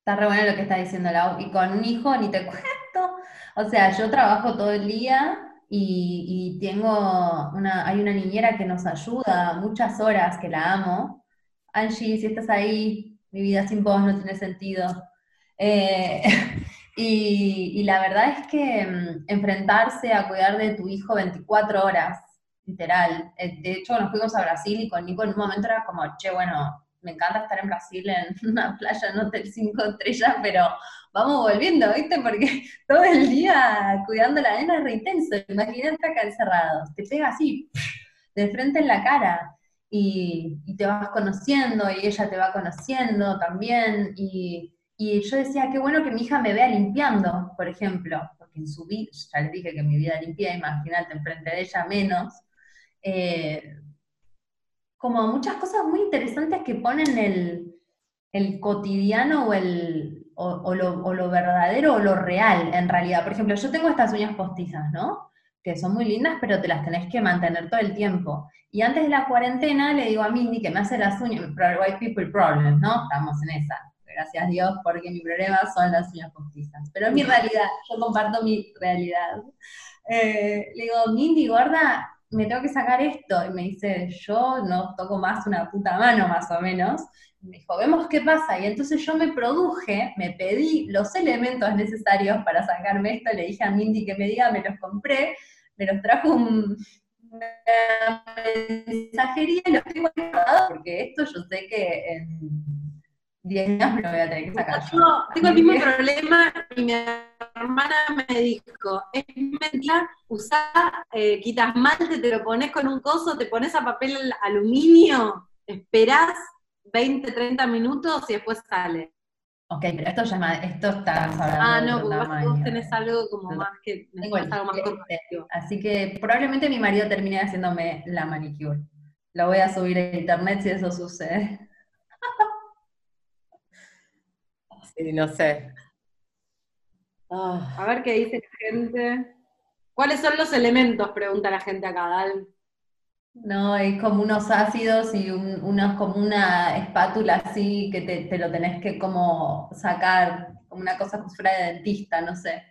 Está re bueno lo que está diciendo Lau. Y con un hijo ni te cuento. O sea, yo trabajo todo el día y, y tengo una, hay una niñera que nos ayuda muchas horas, que la amo. Angie, si estás ahí, mi vida sin vos no tiene sentido. Eh, y, y la verdad es que mm, enfrentarse a cuidar de tu hijo 24 horas, literal. Eh, De hecho, nos fuimos a Brasil y con Nico en un momento era como, che, bueno, me encanta estar en Brasil en una playa en hotel 5 estrellas, pero vamos volviendo, ¿viste? Porque todo el día cuidando la nena es re intenso. Imagínate acá encerrados, te pega así, de frente en la cara. Y, y te vas conociendo y ella te va conociendo también. Y, y yo decía, qué bueno que mi hija me vea limpiando, por ejemplo, porque en su vida, ya les dije que mi vida limpia, imagínate, enfrente de ella menos. Eh, como muchas cosas muy interesantes que ponen el, el cotidiano o, el, o, lo, o lo verdadero o lo real en realidad. Por ejemplo, yo tengo estas uñas postizas, ¿no? Que son muy lindas, pero te las tenés que mantener todo el tiempo. Y antes de la cuarentena le digo a Mindy que me hace las uñas, white people problem, ¿no? Estamos en esa. Gracias Dios, porque mi problema son las uñas postizas. Pero es mi realidad, yo comparto mi realidad. Eh, le digo, Mindy, gorda, me tengo que sacar esto. Y me dice, yo no toco más una puta mano, más o menos. Me dijo, vemos qué pasa. Y entonces yo me produje, me pedí los elementos necesarios para sacarme esto. Le dije a Mindy que me diga, me los compré, me los trajo un, una mensajería y los tengo guardados, porque esto yo sé que en 10 años me lo voy a tener que sacar. yo. Tengo el mismo problema y mi hermana me dijo, es mentira, usá, eh, quitas malte, te lo pones con un coso, te pones a papel al- aluminio, esperás 20, 30 minutos y después sale. Ok, pero esto ya esto está Ah, no, porque vos- tenés algo como más que, Tengo el algo más corporativo. Así que probablemente mi marido termine haciéndome la manicure. Lo voy a subir a internet si eso sucede. Sí, no sé. Ah, A ver qué dice la gente. ¿Cuáles son los elementos? Pregunta la gente acá, Dal. No, es como unos ácidos y un- unos como una espátula así que te, te lo tenés que como sacar, como una cosa como si fuera de dentista, no sé.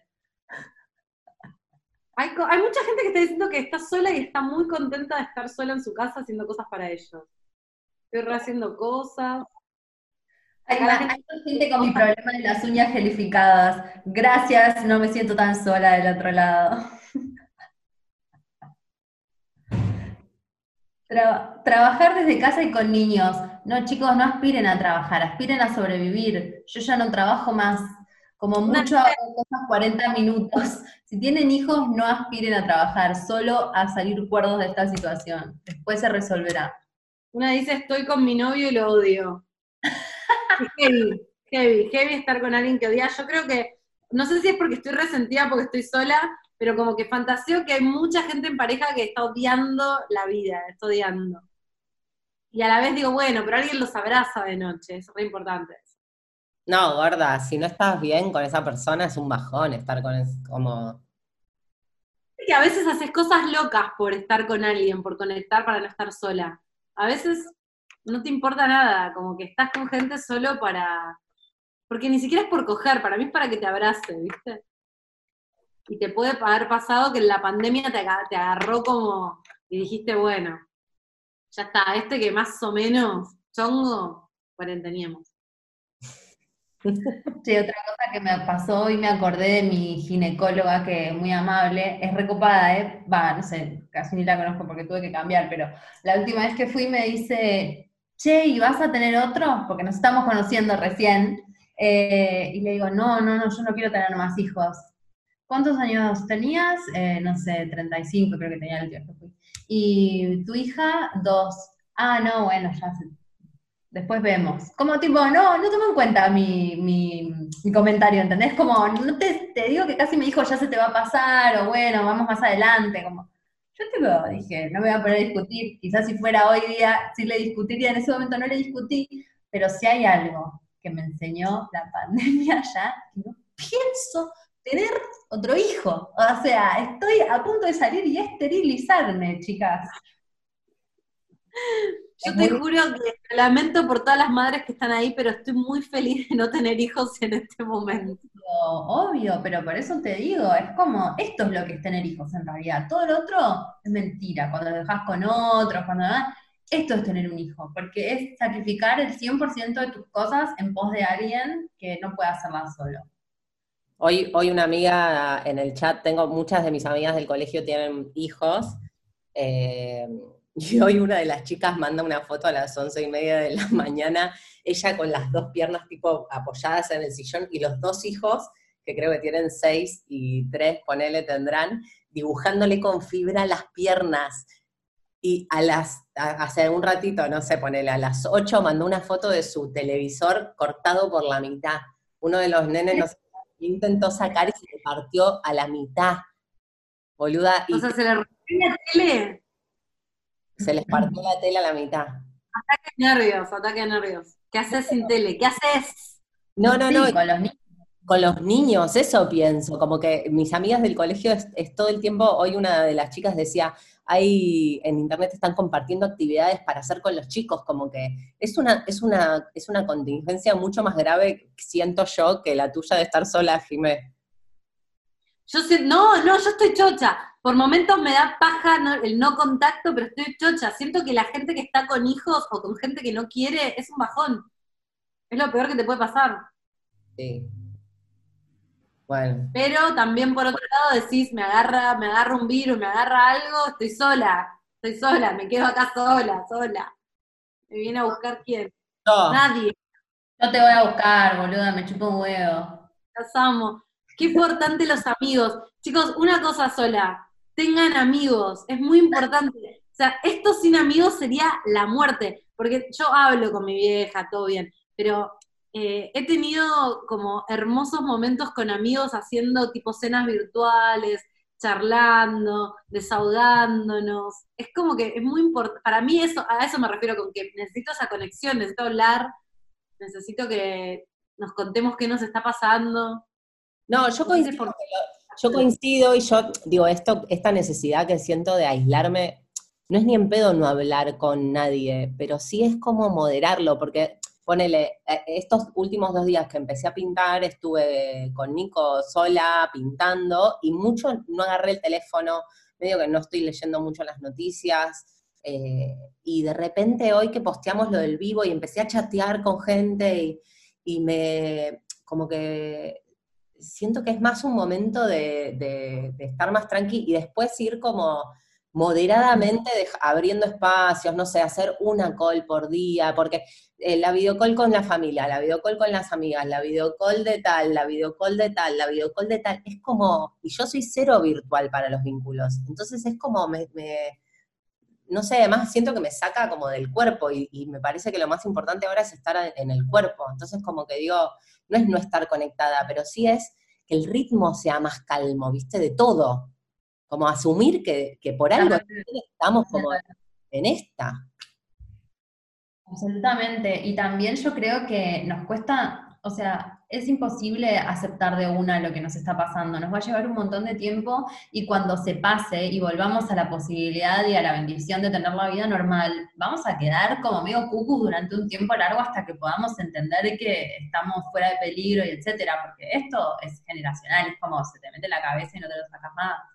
Hay, hay mucha gente que está diciendo que está sola y está muy contenta de estar sola en su casa haciendo cosas para ellos. Estoy rehaciendo cosas. Hay, hay gente con mi problema de las uñas gelificadas. Gracias, no me siento tan sola del otro lado. Tra- trabajar desde casa y con niños. No, chicos, no aspiren a trabajar, aspiren a sobrevivir. Yo ya no trabajo más. Como mucho hago cosas 40 minutos. Si tienen hijos, no aspiren a trabajar, solo a salir cuerdos de esta situación. Después se resolverá. Una dice, estoy con mi novio y lo odio. Heavy, heavy, heavy estar con alguien que odia. Yo creo que, no sé si es porque estoy resentida, porque estoy sola, pero como que fantaseo que hay mucha gente en pareja que está odiando la vida, está odiando. Y a la vez digo, bueno, pero alguien los abraza de noche, es re importante. No, gorda, si no estás bien con esa persona es un bajón estar con es como. que a veces haces cosas locas por estar con alguien, por conectar para no estar sola. A veces no te importa nada, como que estás con gente solo para... Porque ni siquiera es por coger, para mí es para que te abrace, ¿viste? Y te puede haber pasado que en la pandemia te, te agarró como... Y dijiste, bueno, ya está, este que más o menos chongo, cuarenteníamos. Sí, otra cosa que me pasó y me acordé de mi ginecóloga, que es muy amable, es recopada, ¿eh? Va, no sé, casi ni la conozco porque tuve que cambiar, pero la última vez que fui me dice, che, ¿y vas a tener otro? Porque nos estamos conociendo recién. Eh, y le digo, no, no, no, yo no quiero tener más hijos. ¿Cuántos años tenías? Eh, no sé, 35 creo que tenía el fui. Y tu hija, dos. Ah, no, bueno, ya se, Después vemos. Como tipo, no, no tomo en cuenta mi, mi, mi comentario, ¿entendés? Como, no te, te digo que casi me dijo, ya se te va a pasar, o bueno, vamos más adelante, como. Yo tipo, dije, no me voy a poner a discutir, quizás si fuera hoy día, sí le discutiría, en ese momento no le discutí, pero si hay algo que me enseñó la pandemia ya, no pienso tener otro hijo. O sea, estoy a punto de salir y esterilizarme, chicas. Yo te juro que lamento por todas las madres que están ahí, pero estoy muy feliz de no tener hijos en este momento. Obvio, pero por eso te digo, es como, esto es lo que es tener hijos en realidad. Todo lo otro es mentira, cuando lo dejas con otros, cuando esto es tener un hijo, porque es sacrificar el 100% de tus cosas en pos de alguien que no puede hacerla solo. Hoy, hoy una amiga en el chat, tengo muchas de mis amigas del colegio tienen hijos, eh, y hoy una de las chicas manda una foto a las once y media de la mañana, ella con las dos piernas tipo apoyadas en el sillón y los dos hijos, que creo que tienen seis y tres, ponele, tendrán, dibujándole con fibra las piernas. Y a las, hace un ratito, no sé, ponele, a las ocho mandó una foto de su televisor cortado por la mitad. Uno de los nenes intentó sacar y se le partió a la mitad. Boluda. La tele. Se les partió la tela a la mitad. Ataque nervios, ataque nervios. ¿Qué haces sin tele? ¿Qué haces? No, no, no. Con los, niños. con los niños, eso pienso. Como que mis amigas del colegio es, todo el tiempo, hoy una de las chicas decía, hay en internet están compartiendo actividades para hacer con los chicos, como que es una, es una, es una contingencia mucho más grave, siento yo, que la tuya de estar sola, Jimé. Yo sé, no, no, yo estoy chocha. Por momentos me da paja el no contacto, pero estoy chocha. Siento que la gente que está con hijos o con gente que no quiere es un bajón. Es lo peor que te puede pasar. Sí. Bueno. Pero también por otro lado decís, me agarra, me agarra un virus, me agarra algo, estoy sola, estoy sola, me quedo acá sola, sola. Me viene a buscar quién. Nadie. No te voy a buscar, boluda, me chupo un huevo. Los amo. Qué importante los amigos. Chicos, una cosa sola, tengan amigos, es muy importante. O sea, esto sin amigos sería la muerte, porque yo hablo con mi vieja, todo bien, pero eh, he tenido como hermosos momentos con amigos haciendo tipo cenas virtuales, charlando, desahogándonos. Es como que es muy importante, para mí eso, a eso me refiero con que necesito esa conexión, necesito hablar, necesito que nos contemos qué nos está pasando. No, yo coincido, yo coincido y yo digo, esto, esta necesidad que siento de aislarme, no es ni en pedo no hablar con nadie, pero sí es como moderarlo, porque ponele, eh, estos últimos dos días que empecé a pintar, estuve con Nico sola pintando y mucho no agarré el teléfono, medio que no estoy leyendo mucho las noticias. Eh, y de repente hoy que posteamos lo del vivo y empecé a chatear con gente y me, como que siento que es más un momento de, estar más tranqui y después ir como moderadamente abriendo espacios, no sé, hacer una call por día, porque eh, la videocall con la familia, la videocall con las amigas, la videocall de tal, la videocall de tal, la videocall de tal, es como, y yo soy cero virtual para los vínculos, entonces es como, me, no sé, además siento que me saca como del cuerpo y, y, me parece que lo más importante ahora es estar en el cuerpo, entonces como que digo, no es no estar conectada, pero sí es que el ritmo sea más calmo, ¿viste? De todo. Como asumir que, por algo estamos como en esta. Absolutamente. Y también yo creo que nos cuesta, o sea, es imposible aceptar de una lo que nos está pasando. Nos va a llevar un montón de tiempo y cuando se pase y volvamos a la posibilidad y a la bendición de tener la vida normal, vamos a quedar como medio cucus durante un tiempo largo hasta que podamos entender que estamos fuera de peligro y etcétera, porque esto es generacional, es como se te mete la cabeza y no te lo sacas más.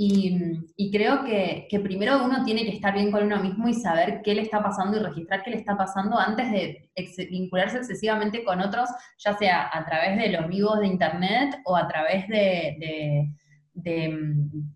Y, creo que, primero uno tiene que estar bien con uno mismo y saber qué le está pasando y registrar qué le está pasando antes de vincularse excesivamente con otros, ya sea a través de los vivos de internet o a través de de,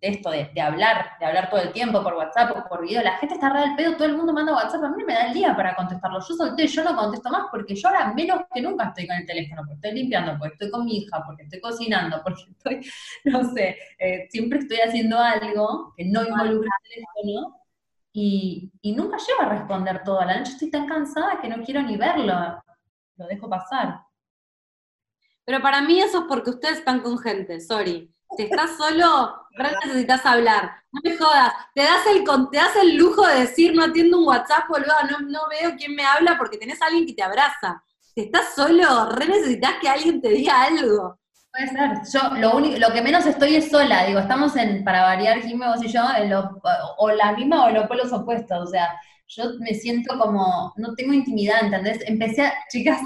esto, de, hablar, de hablar todo el tiempo por WhatsApp o por video. La gente está re al pedo, todo el mundo manda WhatsApp, a mí me da el día para contestarlo. Yo solté, yo no contesto más porque yo ahora menos que nunca estoy con el teléfono, porque estoy limpiando, porque estoy con mi hija, porque estoy cocinando, porque estoy, no sé, eh, siempre estoy haciendo algo que no involucra el teléfono. Y, y nunca llego a responder todo. La noche estoy tan cansada que no quiero ni verlo. Lo dejo pasar. Pero para mí eso es porque ustedes están con gente, sorry. Si estás solo, necesitas hablar. No me jodas. Te das el, te das el lujo de decir, no atiendo un WhatsApp, boludo, no, no veo quién me habla porque tenés a alguien que te abraza. Si estás solo, re necesitas que alguien te diga algo. Puede ser. Yo lo único, lo que menos estoy es sola, digo, estamos en, para variar, Jimmy, vos y yo, en lo- o la misma o los polos opuestos, o sea, yo me siento como, no tengo intimidad, ¿entendés? Empecé, a, chicas,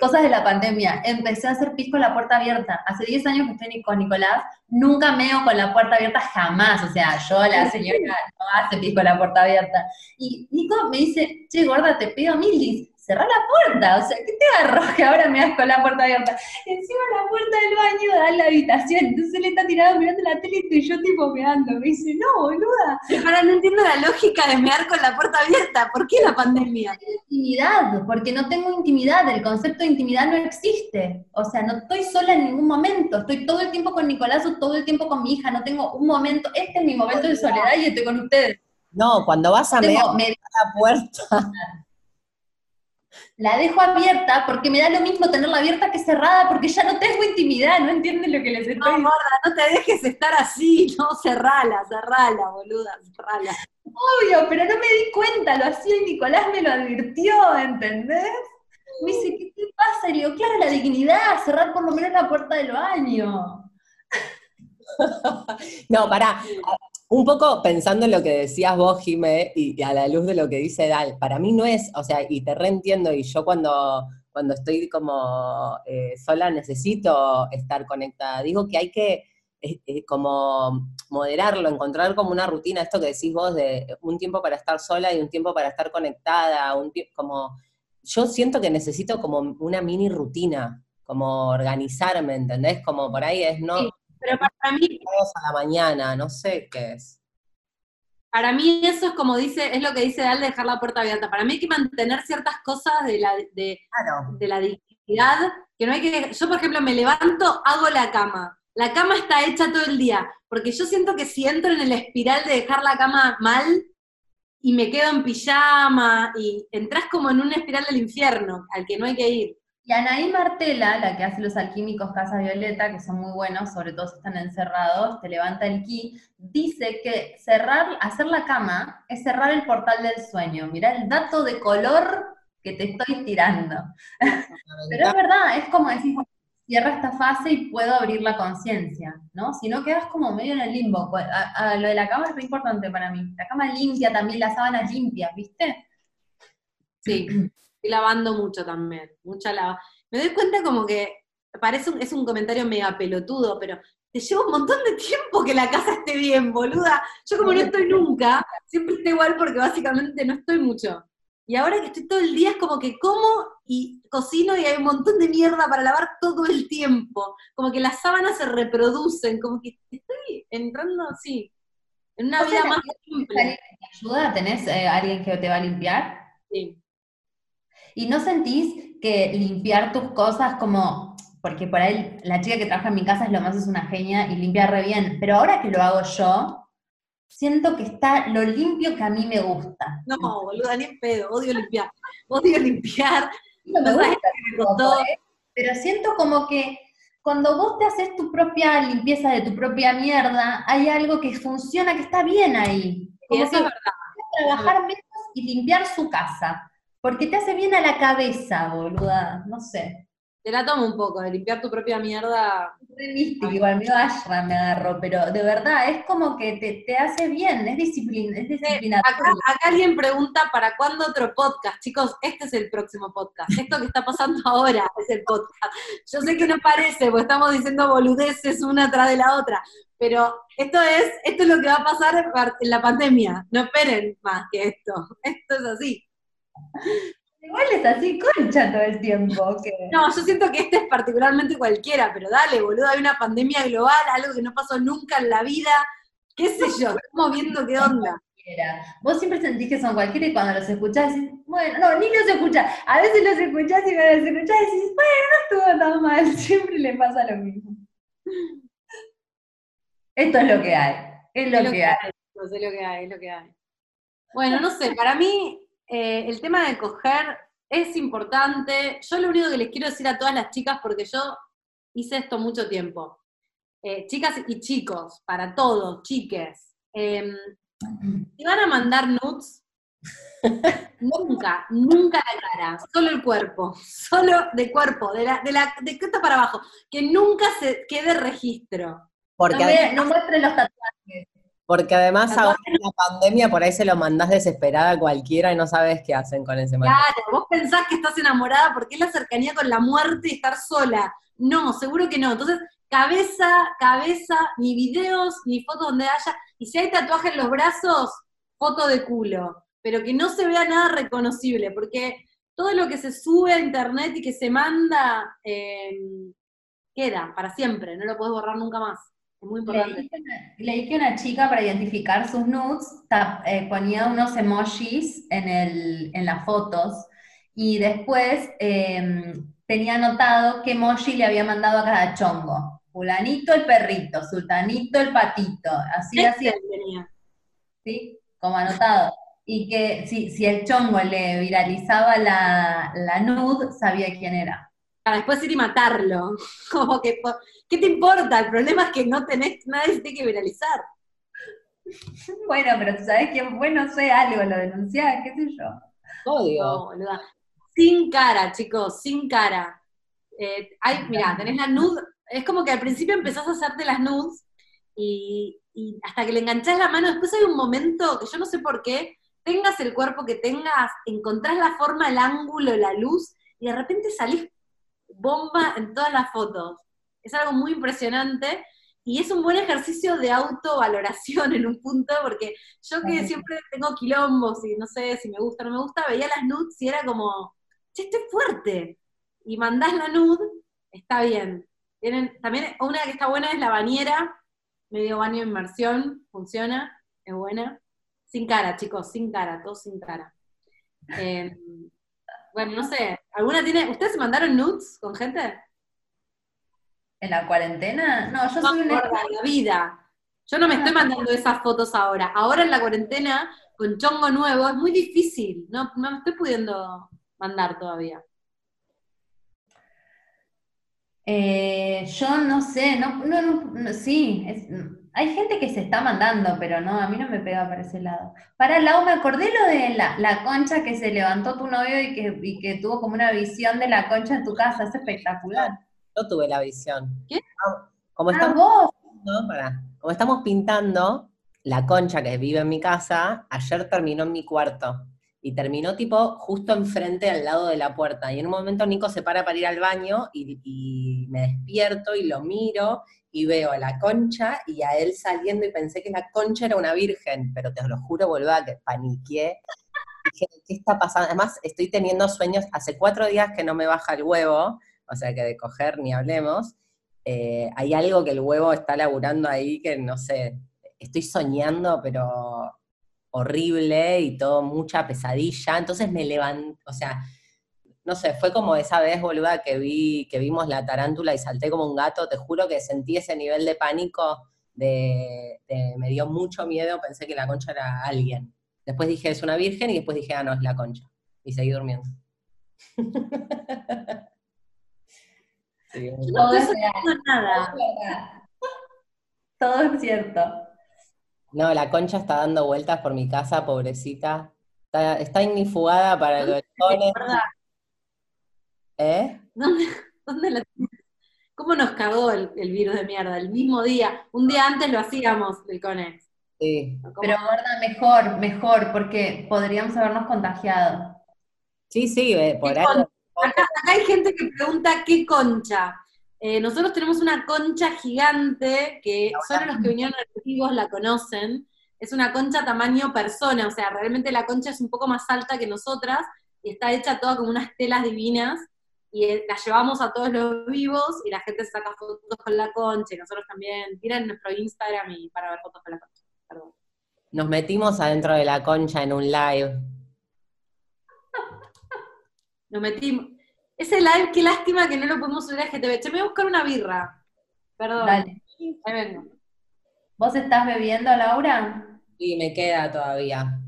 cosas de la pandemia, empecé a hacer pis con la puerta abierta. Hace 10 años que estoy con Nicolás, nunca meo con la puerta abierta jamás, o sea, yo, la señora, no hace pis con la puerta abierta. Y Nico me dice, che, gorda, te pido milis, cerrá la puerta, o sea, ¿qué te agarró que ahora me das con la puerta abierta? Encima la puerta del baño da a la habitación, entonces él está tirado mirando la tele y yo tipo meando. Me dice, no, boluda, Ahora no entiendo la lógica de mear con la puerta abierta. ¿Por qué la pandemia? intimidad, porque no tengo intimidad, el concepto de intimidad no existe. O sea, no estoy sola en ningún momento, estoy todo el tiempo con Nicolás o todo el tiempo con mi hija, no tengo un momento, este es mi momento de soledad y estoy con ustedes. No, cuando vas a mear me- la puerta, la dejo abierta porque me da lo mismo tenerla abierta que cerrada, porque ya no tengo intimidad, no entienden lo que les estoy No, gorda, no te dejes estar así, no, cerrala, cerrala, boluda, cerrala. obvio, pero no me di cuenta, lo hacía y Nicolás me lo advirtió, ¿entendés? Me dice, ¿qué te pasa? Y le digo, claro, la dignidad, cerrar por lo menos la puerta del baño. No, pará. Un poco pensando en lo que decías vos, Jimé, y, a la luz de lo que dice Dal, para mí no es, o sea, y te reentiendo, y yo cuando, cuando estoy como eh, sola necesito estar conectada. Digo que hay que eh, eh, como moderarlo, encontrar como una rutina, esto que decís vos, de un tiempo para estar sola y un tiempo para estar conectada, un como, yo siento que necesito como una mini rutina, como organizarme, ¿entendés? Como por ahí es no. Pero para mí, a la mañana, no sé qué es. para mí eso es como dice, es lo que dice Dal de dejar la puerta abierta. Para mí hay que mantener ciertas cosas de la, de, Claro. de la dignidad, que no hay que, yo por ejemplo me levanto, hago la cama. La cama está hecha todo el día, porque yo siento que si entro en el espiral de dejar la cama mal y me quedo en pijama y entras como en una espiral del infierno al que no hay que ir. Y Anaí Martela, la que hace los alquímicos Casa Violeta, que son muy buenos, sobre todo si están encerrados, te levanta el ki, dice que cerrar, hacer la cama es cerrar el portal del sueño. Mirá el dato de color que te estoy tirando. Pero es verdad, es como decir, cierra esta fase y puedo abrir la conciencia, ¿no? Si no quedas como medio en el limbo. Pues, a- a lo de la cama es muy importante para mí. La cama limpia también, las sábanas limpias, ¿viste? Sí, lavando mucho también, mucha lava. Me doy cuenta como que parece un, es un comentario mega pelotudo, pero te lleva un montón de tiempo que la casa esté bien, boluda. Yo como no estoy nunca, siempre está igual porque básicamente no estoy mucho. Y ahora que estoy todo el día es como que como y cocino y hay un montón de mierda para lavar todo el tiempo. Como que las sábanas se reproducen, como que estoy entrando así, en una vida más ¿Alguien simple. te ayuda? ¿Tenés eh, alguien que te va a limpiar? Sí. ¿Y no sentís que limpiar tus cosas como, porque por ahí la chica que trabaja en mi casa es lo más, es una genia y limpia re bien, pero ahora que lo hago yo, siento que está lo limpio que a mí me gusta. No, boluda, ni pedo, odio limpiar. Odio limpiar. No me gusta. ¿eh? Pero siento como que cuando vos te haces tu propia limpieza de tu propia mierda, hay algo que funciona, que está bien ahí. Y Como eso es verdad. trabajar menos y limpiar su casa. Porque te hace bien a la cabeza, boluda. No sé. Te la tomo un poco, de limpiar tu propia mierda. Re místico, igual medio ashram me agarró, pero de verdad es como que te, te hace bien, es disciplina, es disciplinatorio. Acá, acá alguien pregunta, ¿para cuándo otro podcast? Chicos, este es el próximo podcast. Esto que está pasando ahora es el podcast. Yo sé que no parece, porque estamos diciendo boludeces una tras de la otra, pero esto es, esto es lo que va a pasar en la pandemia. No esperen más que esto. Esto es así. Igual es así concha todo el tiempo. que No, yo siento que este es particularmente cualquiera, pero dale, boludo, hay una pandemia global, algo que no pasó nunca en la vida, qué sé yo, estamos viendo qué onda. Vos siempre sentís que son cualquiera y cuando los escuchás decís, bueno, no, ni los escuchás. A veces los escuchás y cuando los escuchás decís, bueno, no estuvo tan mal, siempre le pasa lo mismo. Esto es lo que hay, es lo que hay. No sé lo que hay, es lo que hay. Bueno, no sé, para mí eh, el tema de coger es importante. Yo lo único que les quiero decir a todas las chicas, porque yo hice esto mucho tiempo, eh, chicas y chicos, para todos, chiques, eh, si van a mandar nudes, Nunca, nunca la cara, solo el cuerpo, solo de cuerpo, de la, de la, de para abajo, que nunca se quede registro. Porque, No, además, me- no muestres los tatuajes. Porque además ahora en la pandemia por ahí se lo mandás desesperada a cualquiera y no sabes qué hacen con ese material. Claro, vos pensás que estás enamorada porque es la cercanía con la muerte y estar sola. No, seguro que no. Entonces, cabeza, cabeza, ni videos, ni fotos donde haya. Y si hay tatuaje en los brazos, foto de culo. Pero que no se vea nada reconocible, porque todo lo que se sube a internet y que se manda eh, queda para siempre, no lo podés borrar nunca más. Es muy importante. Leí que, una, leí que una chica para identificar sus nudes ta- eh, ponía unos emojis en, el, en las fotos y después eh, tenía anotado qué emoji le había mandado a cada chongo. Fulanito el perrito, sultanito el patito, así, así, Este tenía. ¿sí? Como anotado. Y que si, si el chongo le viralizaba la, la nude, sabía quién era. Para después ir y matarlo. Como que, ¿qué te importa? El problema es que no tenés, nadie se tiene que viralizar. Bueno, pero tú sabes quién fue, no sé, algo, lo denunciaba, qué sé yo. Odio. No. Sin cara, chicos, sin cara. Eh, hay, mirá, tenés la nude, es como que al principio empezás a hacerte las nudes y, y hasta que le enganchás la mano, después hay un momento que yo no sé por qué, tengas el cuerpo que tengas, encontrás la forma, el ángulo, la luz, y de repente salís bomba en todas las fotos. Es algo muy impresionante y es un buen ejercicio de autovaloración en un punto, porque yo que siempre tengo quilombos y no sé si me gusta o no me gusta, veía las nudes y era como, che, estoy fuerte. Y mandás la nude, está bien. Tienen, también una que está buena es la bañera, medio baño de inmersión, funciona, es buena. Sin cara, chicos, sin cara, todo sin cara. Eh, bueno, no sé, ¿alguna tiene, ¿ustedes se mandaron nudes con gente? ¿En la cuarentena? No, yo No, soy una... gorda, la vida. Yo no me estoy mandando esas fotos ahora. Ahora en la cuarentena, con chongo nuevo, es muy difícil. No, no me estoy pudiendo mandar todavía. Eh, yo no sé, no, no, no, no, sí, es- hay gente que se está mandando, pero no, a mí no me pega por ese lado. Para Lau, me acordé lo de la, la concha que se levantó tu novio y que, y que tuvo como una visión de la concha en tu casa, es espectacular. Yo tuve la visión. ¿Qué? Ah, Como Ah, estamos, vos, pintando, pará. como estamos pintando, la concha que vive en mi casa, ayer terminó en mi cuarto. Y terminó tipo justo enfrente al lado de la puerta. Y en un momento Nico se para para ir al baño y, y me despierto y lo miro y veo a la concha y a él saliendo y pensé que la concha era una virgen, pero te lo juro, boluda, que paniqué. Dije, ¿qué está pasando? Además, estoy teniendo sueños, hace cuatro días que no me baja el huevo, o sea que de coger ni hablemos. Eh, hay algo que el huevo está laburando ahí que no sé, estoy soñando, pero horrible y todo, mucha pesadilla. Entonces me levanté, o sea, no sé, fue como esa vez, boluda, que vi, que vimos la tarántula y salté como un gato, te juro que sentí ese nivel de pánico, de, de- me dio mucho miedo, pensé que la concha era alguien. Después dije, es una virgen, y después dije, ah, no, es la concha. Y seguí durmiendo. Sí, no Todo es nada. todo es cierto. No, la concha está dando vueltas por mi casa, pobrecita. Está, está ignifugada para los. ¿Eh? ¿Dónde, dónde la ¿Cómo nos cagó el, el virus de mierda? El mismo día. Un día antes lo hacíamos, el Conex. Sí. ¿Cómo? Pero gorda, mejor, mejor, porque podríamos habernos contagiado. Sí, sí, eh, por ¿Qué algo. Acá, acá hay gente que pregunta qué concha. Eh, nosotros tenemos una concha gigante que solo los que vinieron activos la conocen. Es una concha tamaño persona, o sea, realmente la concha es un poco más alta que nosotras y está hecha toda como unas telas divinas y eh, la llevamos a todos los vivos y la gente saca fotos con la concha y nosotros también. Tienen nuestro Instagram y para ver fotos con la concha. Perdón. Nos metimos adentro de la concha en un live. Nos metimos. Ese live, qué lástima que no lo podemos subir a GTV. Che, me voy a buscar una birra. Perdón. Dale. Ahí vengo. ¿Vos estás bebiendo, Laura? Y me queda todavía.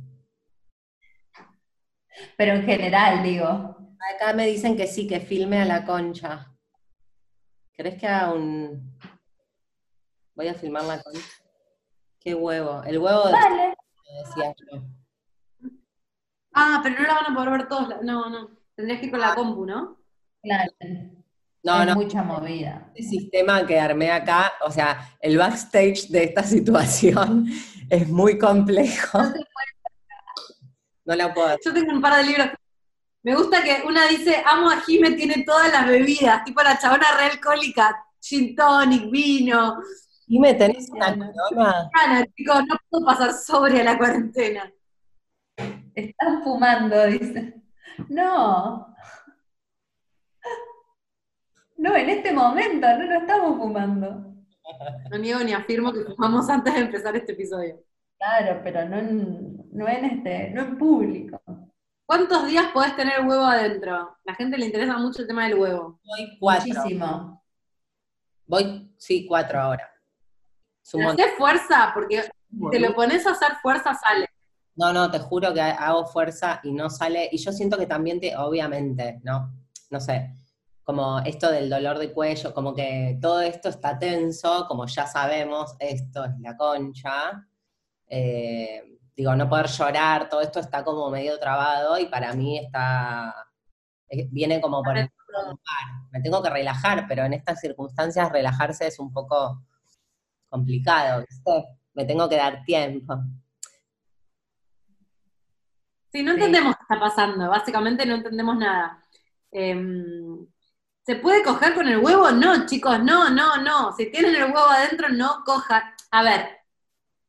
Pero en general, digo. Acá me dicen que sí, que filme a la concha. ¿Querés que haga un... Voy a filmar la concha? Qué huevo. El huevo de... Dale. decía yo. Ah, pero no la van a poder ver todos. No, no. Tendrías que ir con la compu, ¿no? Claro. No, es no, mucha movida. este sistema que armé acá, o sea, el backstage de esta situación es muy complejo. No la puedo Yo tengo un par de libros. Me gusta que una dice, amo a Jime, tiene todas las bebidas, tipo la chabona re alcohólica, gin tonic, vino. Y me tenés una corona. Ana, chicos, no puedo pasar sobre la cuarentena. Están fumando, dice. No. No, en este momento no lo estamos fumando. No niego ni afirmo que fumamos antes de empezar este episodio. Claro, pero no en, no en este, no en público. ¿Cuántos días podés tener huevo adentro? A la gente le interesa mucho el tema del huevo. Voy cuatro. Muchísimo. Voy, sí, cuatro ahora. Hace fuerza, porque si te lo pones a hacer fuerza, sale. No, no, te juro que hago fuerza y no sale. Y yo siento que también te, obviamente, ¿no? No sé, como esto del dolor de cuello, como que todo esto está tenso, como ya sabemos, esto es la concha. Eh, digo, no poder llorar, todo esto está como medio trabado y para mí está, viene como por el. Me tengo que relajar, pero en estas circunstancias relajarse es un poco complicado, ¿viste? Me tengo que dar tiempo. Sí, no entendemos qué está pasando, básicamente no entendemos nada. Em, ¿Se puede coger con el huevo? No, chicos, no, no, no. Si tienen el huevo adentro, no cojan. A ver,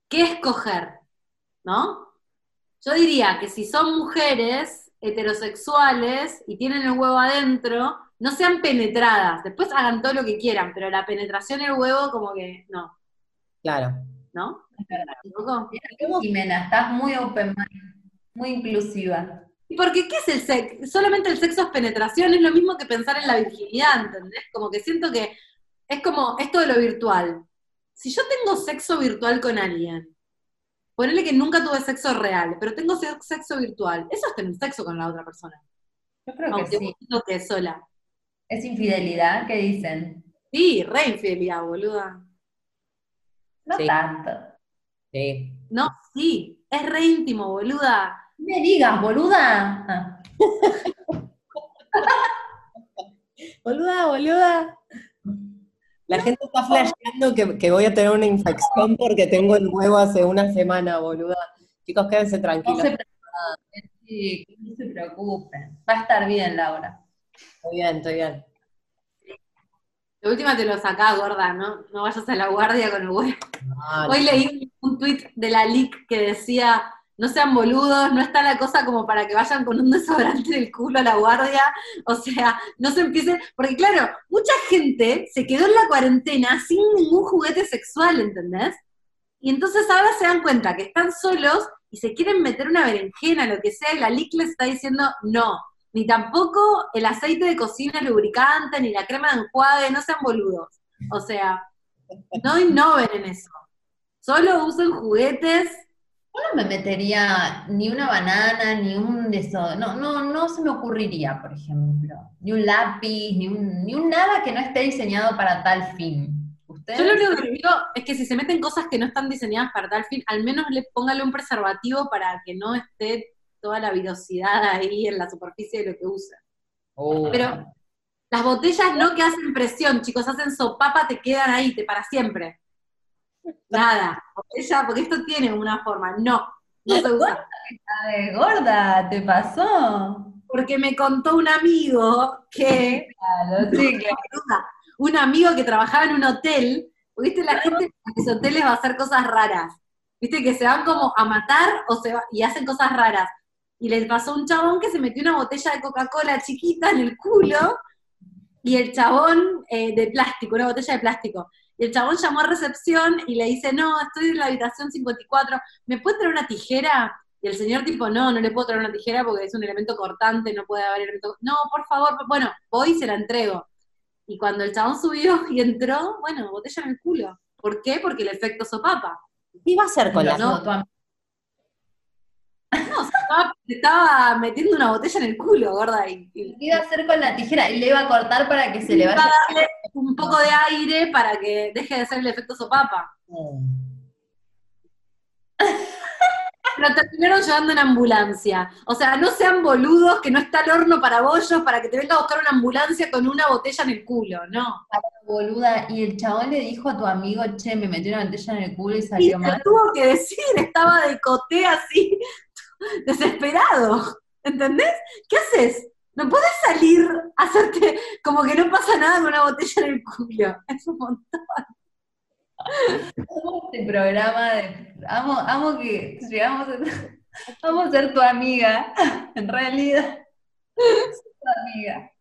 ¿qué es coger? ¿No? Yo diría que si son mujeres heterosexuales y tienen el huevo adentro, no sean penetradas. Después hagan todo lo que quieran, pero la penetración del huevo, como que no, Claro. ¿no? Es verdad. Jimena, estás muy open mind, muy inclusiva. ¿Y porque qué es el sexo? Solamente el sexo es penetración, es lo mismo que pensar en la virginidad, ¿entendés? Como que siento que es como esto de lo virtual. Si yo tengo sexo virtual con alguien, ponele que nunca tuve sexo real, pero tengo se- sexo virtual, eso es tener sexo con la otra persona, Yo creo que aunque sí. uno que sola. Es infidelidad, ¿qué dicen? Sí, re infidelidad, boluda. No Sí. tanto. Sí. No, sí, es re íntimo, boluda. No me digas, boluda. Ah, Boluda, boluda. La gente está flasheando que, que voy a tener una infección porque tengo el huevo hace una semana, boluda. Chicos, quédense no tranquilos. se preocupen, sí, no se preocupen. Va a estar bien, Laura. Estoy bien, estoy bien. De última te lo sacás, gorda, ¿no? No vayas a la guardia con el huevo. Hoy leí un tweet de la LIC que decía, no sean boludos, no está la cosa como para que vayan con un desodorante del culo a la guardia, o sea, no se empiecen, porque claro, mucha gente se quedó en la cuarentena sin ningún juguete sexual, ¿entendés? Y entonces ahora se dan cuenta que están solos y se quieren meter una berenjena, lo que sea, y la LIC les está diciendo no, ni tampoco el aceite de cocina lubricante, ni la crema de enjuague, no sean boludos. O sea, no innoven en eso. Solo usen juguetes. Yo no me metería ni una banana, ni un eso, no, no, no se me ocurriría, por ejemplo, ni un lápiz, ni un, ni un nada que no esté diseñado para tal fin. ¿Ustedes? Yo lo único que digo es que si se meten cosas que no están diseñadas para tal fin, al menos le póngale un preservativo para que no esté toda la virosidad ahí en la superficie de lo que usa. Uh, Pero las botellas no que hacen presión, chicos, hacen sopapa, te quedan ahí, te para siempre. Nada, botella, porque esto tiene una forma, no, no se usa. Gorda, ¿te pasó? Porque me contó un amigo que Claro, sí, que un amigo que trabajaba en un hotel, viste la gente en los hoteles va a hacer cosas raras, viste que se van como a matar o se va- y hacen cosas raras. Y les pasó un chabón que se metió una botella de Coca-Cola chiquita en el culo y el chabón eh, de plástico, una botella de plástico. Y el chabón llamó a recepción y le dice, no, estoy en la habitación 54, ¿me puede traer una tijera? Y el señor tipo, no, no le puedo traer una tijera porque es un elemento cortante, no puede haber elemento... No, por favor, bueno, voy y se la entrego. Y cuando el chabón subió y entró, bueno, botella en el culo. ¿Por qué? Porque el efecto sopapa. ¿Qué iba a hacer con am- No, se estaba, se estaba metiendo una botella en el culo, gorda. Y, y ¿Qué iba a hacer con la tijera? Y le iba a cortar para que se le iba a vaya. darle un poco de aire para que deje de ser el efecto sopapa. lo terminaron llevando en ambulancia. O sea, no sean boludos que no está el horno para bollos para que te venga a buscar una ambulancia con una botella en el culo, no. Boluda, y el chabón le dijo a tu amigo, che, me metió una botella en el culo y Y salió te mal. tuvo que decir, estaba de coté así, desesperado. ¿Entendés? ¿Qué haces? No puedes salir hacerte como que no pasa nada con una botella en el culo. Es un montón. Amo este programa de. Amo, amo que llegamos a. Vamos a ser tu amiga, en realidad. Soy tu amiga.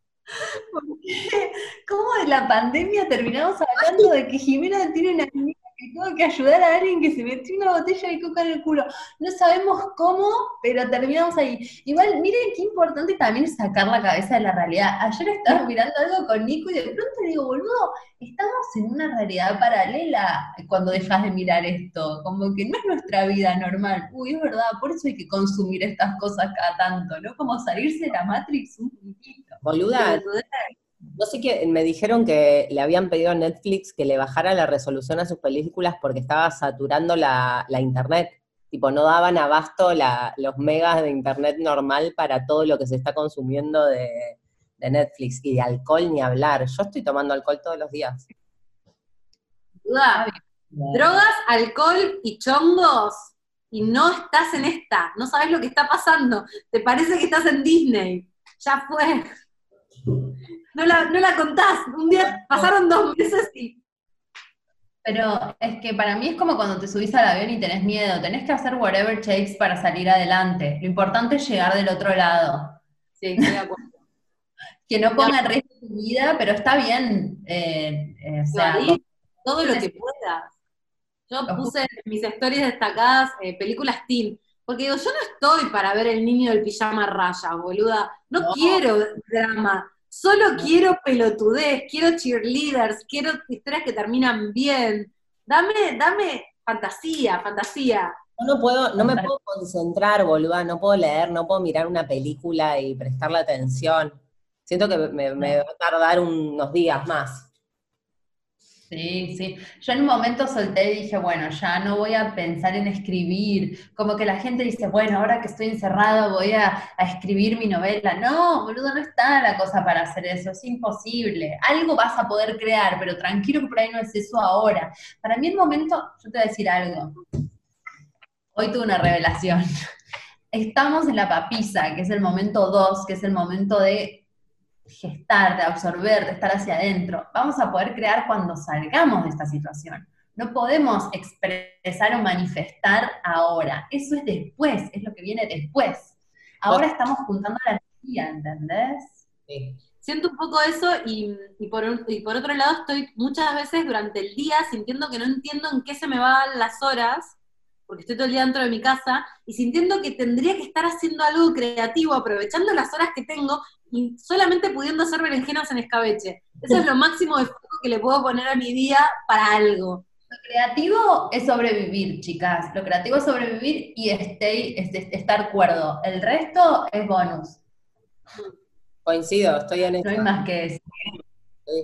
Porque, ¿Cómo de la pandemia terminamos hablando de que Jimena tiene una amiga tuvo que ayudar a alguien que se metió una botella de coca en el culo? No sabemos cómo, pero terminamos ahí. Igual, miren qué importante también es sacar la cabeza de la realidad. Ayer estaba mirando algo con Nico y de pronto le digo, boludo, estamos en una realidad paralela cuando dejas de mirar esto, como que no es nuestra vida normal. Uy, es verdad, por eso hay que consumir estas cosas cada tanto, ¿no? Como salirse de la Matrix un poquito. Boluda, no sé qué, me dijeron que le habían pedido a Netflix que le bajara la resolución a sus películas porque estaba saturando la, la internet. Tipo, no daban abasto la- los megas de internet normal para todo lo que se está consumiendo de, de Netflix y de alcohol ni hablar. Yo estoy tomando alcohol todos los días. Duda. Drogas, alcohol y chongos, y no estás en esta, no sabes lo que está pasando. Te parece que estás en Disney. Ya fue. No la, no la contás. Un día pasaron dos meses y. Pero es que para mí es como cuando te subís al avión y tenés miedo, tenés que hacer whatever takes para salir adelante. Lo importante es llegar del otro lado. Sí, estoy de acuerdo. Que no ponga en riesgo tu vida, pero está bien. eh, eh, o sea, Evadir todo lo que puedas. Yo puse en mis stories destacadas eh, películas teen, porque digo, yo no estoy para ver el niño del pijama raya, boluda. No, No. quiero drama, solo quiero pelotudez, quiero cheerleaders, quiero historias que terminan bien. Dame, dame fantasía, fantasía. No puedo, no me puedo concentrar, boluda, no puedo leer, no puedo mirar una película y prestarle atención. Siento que me, me va a tardar unos días más. Sí, sí. Yo en un momento solté y dije, bueno, ya no voy a pensar en escribir. Como que la gente dice, bueno, ahora que estoy encerrado voy a, escribir mi novela. No, boludo, no está la cosa para hacer eso, es imposible. Algo vas a poder crear, pero tranquilo que por ahí no es eso ahora. Para mí el momento, yo te voy a decir algo. Hoy tuve una revelación. Estamos en la papisa, que es el momento 2, que es el momento de gestar, de absorber, de estar hacia adentro. Vamos a poder crear cuando salgamos de esta situación. No podemos expresar o manifestar ahora. Eso es después, es lo que viene después. Ahora estamos juntando la energía, ¿entendés? Sí. Siento un poco eso y, y por, un- y por otro lado estoy muchas veces durante el día sintiendo que no entiendo en qué se me van las horas, porque estoy todo el día dentro de mi casa, y sintiendo que tendría que estar haciendo algo creativo, aprovechando las horas que tengo y solamente pudiendo hacer berenjenas en escabeche. Eso es lo máximo de foco que le puedo poner a mi día para algo. Lo creativo es sobrevivir, chicas. Lo creativo es sobrevivir y stay- es- es- estar cuerdo. El resto es bonus. Coincido, estoy en No eso. hay más que eso. Sí,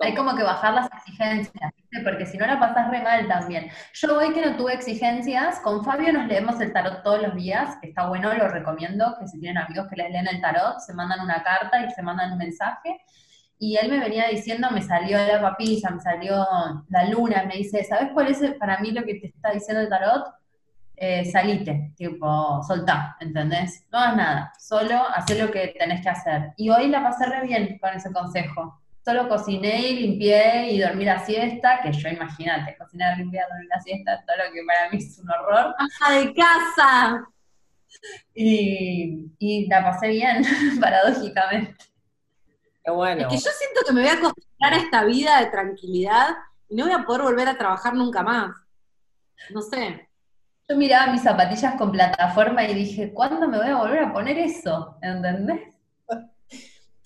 Hay como que bajar las exigencias, ¿viste? porque si no la pasás re mal también. Yo hoy que no tuve exigencias, con Fabio nos leemos el tarot todos los días, que está bueno, lo recomiendo, que si tienen amigos que les leen el tarot, se mandan una carta y se mandan un mensaje. Y él me venía diciendo, me salió la papilla, me salió la luna, me dice, ¿sabes cuál es para mí lo que te está diciendo el tarot? Eh, salite, tipo, soltá, ¿entendés? No hagas nada, solo haz lo que tenés que hacer. Y hoy la pasé re bien con ese consejo. Solo cociné y limpié y dormí la siesta, que yo imagínate, cocinar, limpiar, dormir la siesta, todo lo que para mí es un horror. ¡Ama de casa! Y, y la pasé bien, paradójicamente. Qué bueno. Es que yo siento que me voy a acostumbrar a esta vida de tranquilidad y no voy a poder volver a trabajar nunca más. No sé. Yo miraba mis zapatillas con plataforma y dije, ¿cuándo me voy a volver a poner eso? ¿Entendés?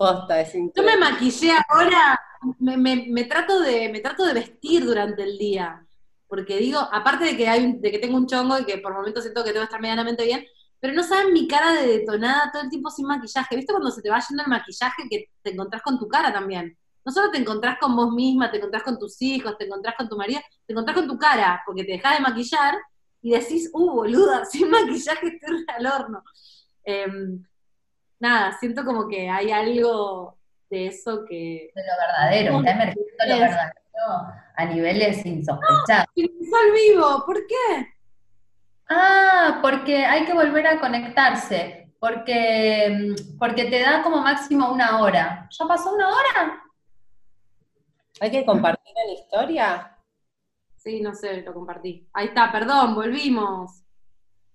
Posta, es Yo me maquillé ahora, me, me- me trato de, me trato de vestir durante el día. Porque digo, aparte de que, hay, de que tengo un chongo y que por momentos siento que tengo que estar medianamente bien, pero no saben mi cara de detonada todo el tiempo sin maquillaje. ¿Viste cuando se te va yendo el maquillaje que te encontrás con tu cara también? No solo te encontrás con vos misma, te encontrás con tus hijos, te encontrás con tu marido, te encontrás con tu cara, porque te dejas de maquillar y decís, uh, boluda, sin maquillaje estoy al horno. Em, nada, siento como que hay algo de eso que... De lo verdadero, está emergiendo lo verdadero a niveles insospechados. Sol vivo, ¿por qué? Ah, porque hay que volver a conectarse, porque, mm, porque te da como máximo una hora. ¿Ya pasó una hora? ¿Hay que compartir en historia? Sí, no sé, lo compartí. Ahí está, perdón, volvimos.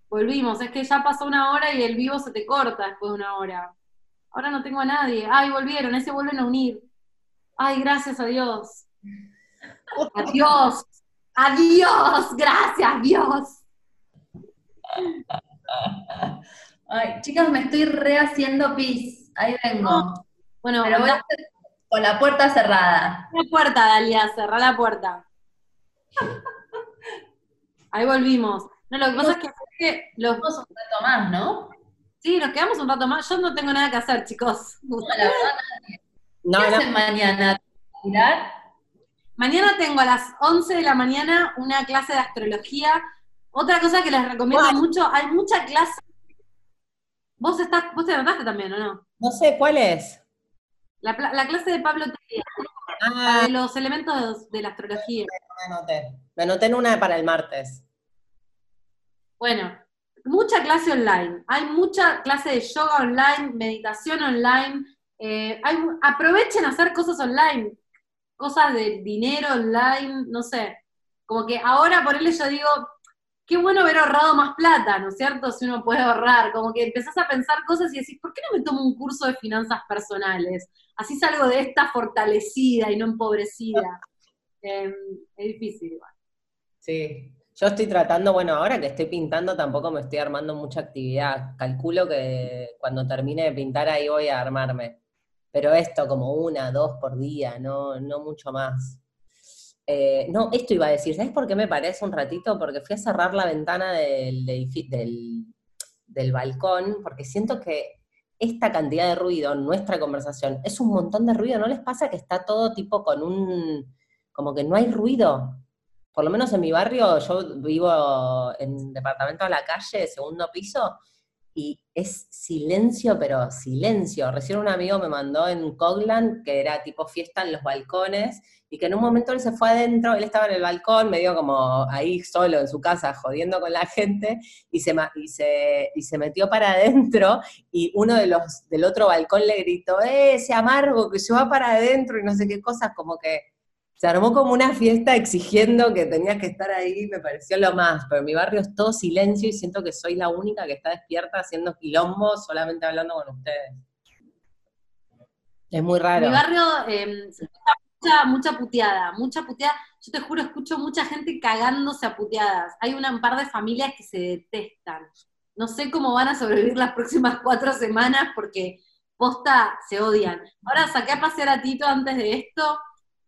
Volvimos, es que ya pasó una hora y el vivo se te corta después de una hora. Ahora no tengo a nadie. Ay, volvieron, ese vuelven a unir. Ay, gracias a Dios. Adiós. Adiós, gracias, Dios. Ay, chicas, me estoy rehaciendo pis. Ahí vengo. Bueno, Pero voy a hacer con la puerta cerrada. la puerta, Dalia, cerrá la puerta. Ahí volvimos. No, lo que pasa es que, es que los, Vamos un rato más, ¿no? sí, nos quedamos un rato más. Yo no tengo nada que hacer, chicos. No, la verdad, No, ¿qué no. hacen mañana? ¿Mirar? Mañana tengo a las 11 de la mañana una clase de astrología. Otra cosa que les recomiendo ¿Cuál? mucho, hay mucha clase. Vos estás, vos te anotaste también, ¿o no? No sé, ¿cuál es? La, clase de Pablo Teria, Ah, de los elementos de la astrología. me anoté. Me anoté en una para el martes. Bueno, mucha clase online. Hay mucha clase de yoga online, meditación online. eh, hay, aprovechen a hacer cosas online, cosas de dinero online, no sé. Como que ahora por él yo digo, qué bueno haber ahorrado más plata, ¿no es cierto? Si uno puede ahorrar, como que empezás a pensar cosas y decís, ¿por qué no me tomo un curso de finanzas personales? Así salgo de esta fortalecida y no empobrecida. Eh, es difícil igual. Sí. Yo estoy tratando, bueno, ahora que estoy pintando tampoco me estoy armando mucha actividad. Calculo que cuando termine de pintar ahí voy a armarme. Pero esto como una, dos por día, no, no mucho más. Eh, no, esto iba a decir, ¿sabes por qué me parece un ratito? Porque fui a cerrar la ventana del, del, del balcón, porque siento que esta cantidad de ruido en nuestra conversación es un montón de ruido. ¿No les pasa que está todo tipo con un, como que no hay ruido? Por lo menos en mi barrio, yo vivo en departamento a la calle, segundo piso, y es silencio, pero silencio. Recién un amigo me mandó en Coglan que era tipo fiesta en los balcones, y que en un momento él se fue adentro, él estaba en el balcón, medio como ahí solo en su casa, jodiendo con la gente, y se, y se, y se metió para adentro, y uno de los del otro balcón le gritó, ¡eh, ese amargo que se va para adentro! y no sé qué cosas, como que se armó como una fiesta exigiendo que tenías que estar ahí, me pareció lo más, pero mi barrio es todo silencio y siento que soy la única que está despierta haciendo quilombo solamente hablando con ustedes. Es muy raro. mi barrio eh, mucha, mucha puteada, mucha puteada. Yo te juro, escucho mucha gente cagándose a puteadas. Hay un par de familias que se detestan. No sé cómo van a sobrevivir las próximas cuatro semanas porque posta se odian. Ahora saqué a pasear a Tito antes de esto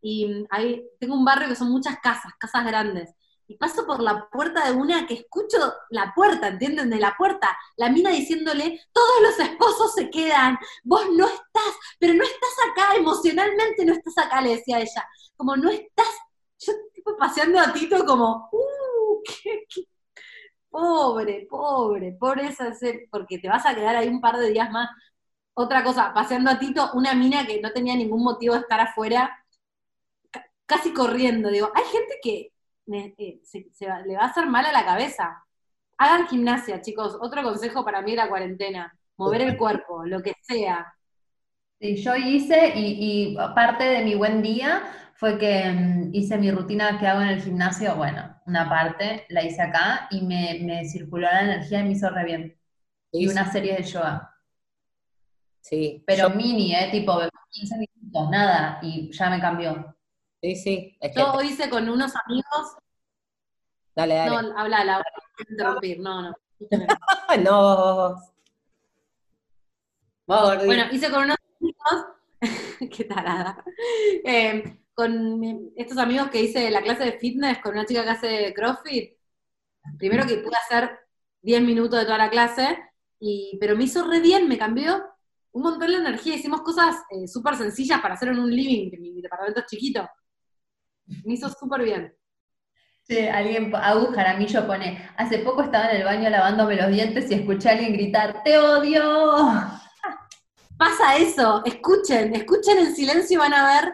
y ahí tengo un barrio que son muchas casas, casas grandes. Y paso por la puerta de una que escucho la puerta, ¿entienden? De la puerta, la mina diciéndole, todos los esposos se quedan, vos no estás, pero no estás acá, emocionalmente no estás acá, le decía ella. Como no estás, yo tipo paseando a Tito como, uh, qué, qué- pobre, pobre, pobre esa, porque te vas a quedar ahí un par de días más. Otra cosa, paseando a Tito, una mina que no tenía ningún motivo de estar afuera, casi corriendo. Digo, hay gente que me- eh, se, se va- le va a hacer mal a la cabeza. Hagan gimnasia, chicos. Otro consejo para mí de la cuarentena. Mover el cuerpo, lo que sea. Sí, yo hice y, y parte de mi buen día fue que mm, hice mi rutina que hago en el gimnasio, bueno, una parte la hice acá y me, me circuló la energía y me hizo re bien. Y Sí, una serie de yoga, sí, pero yo- mini, ¿eh? Tipo 15 minutos, nada, y ya me cambió. Sí, sí, es Yo hice con unos amigos. dale, dale. No, habla, quiero interrumpir. No, no. No. Bueno, hice con unos amigos. Qué tarada. Eh, con estos amigos que hice la clase de fitness con una chica que hace CrossFit. Primero que pude hacer 10 minutos de toda la clase, y, pero me hizo re bien, me cambió un montón la energía. Hicimos cosas eh, súper sencillas para hacer en un living, que mi departamento es chiquito. Me hizo súper bien. Sí, alguien, Agus Jaramillo pone, hace poco estaba en el baño lavándome los dientes y escuché a alguien gritar, ¡te odio! Pasa eso, escuchen, escuchen en silencio y van a ver,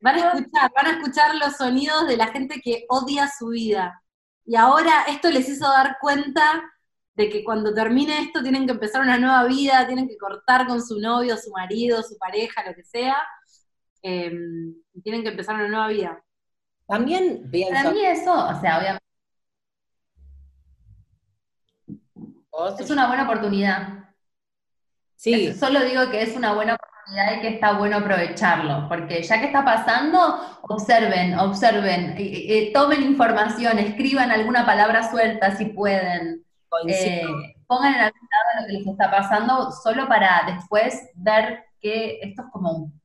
van a escuchar, van a escuchar los sonidos de la gente que odia su vida. Y ahora esto les hizo dar cuenta de que cuando termine esto tienen que empezar una nueva vida, tienen que cortar con su novio, su marido, su pareja, lo que sea, eh, y tienen que empezar una nueva vida. También pienso... Para mí eso, o sea, obviamente, es una buena oportunidad. Sí, Solo digo que es una buena oportunidad y que está bueno aprovecharlo, porque ya que está pasando, observen, observen, eh, eh, tomen información, escriban alguna palabra suelta si pueden, eh, pongan en algún lado lo que les está pasando, solo para después ver que esto es como un...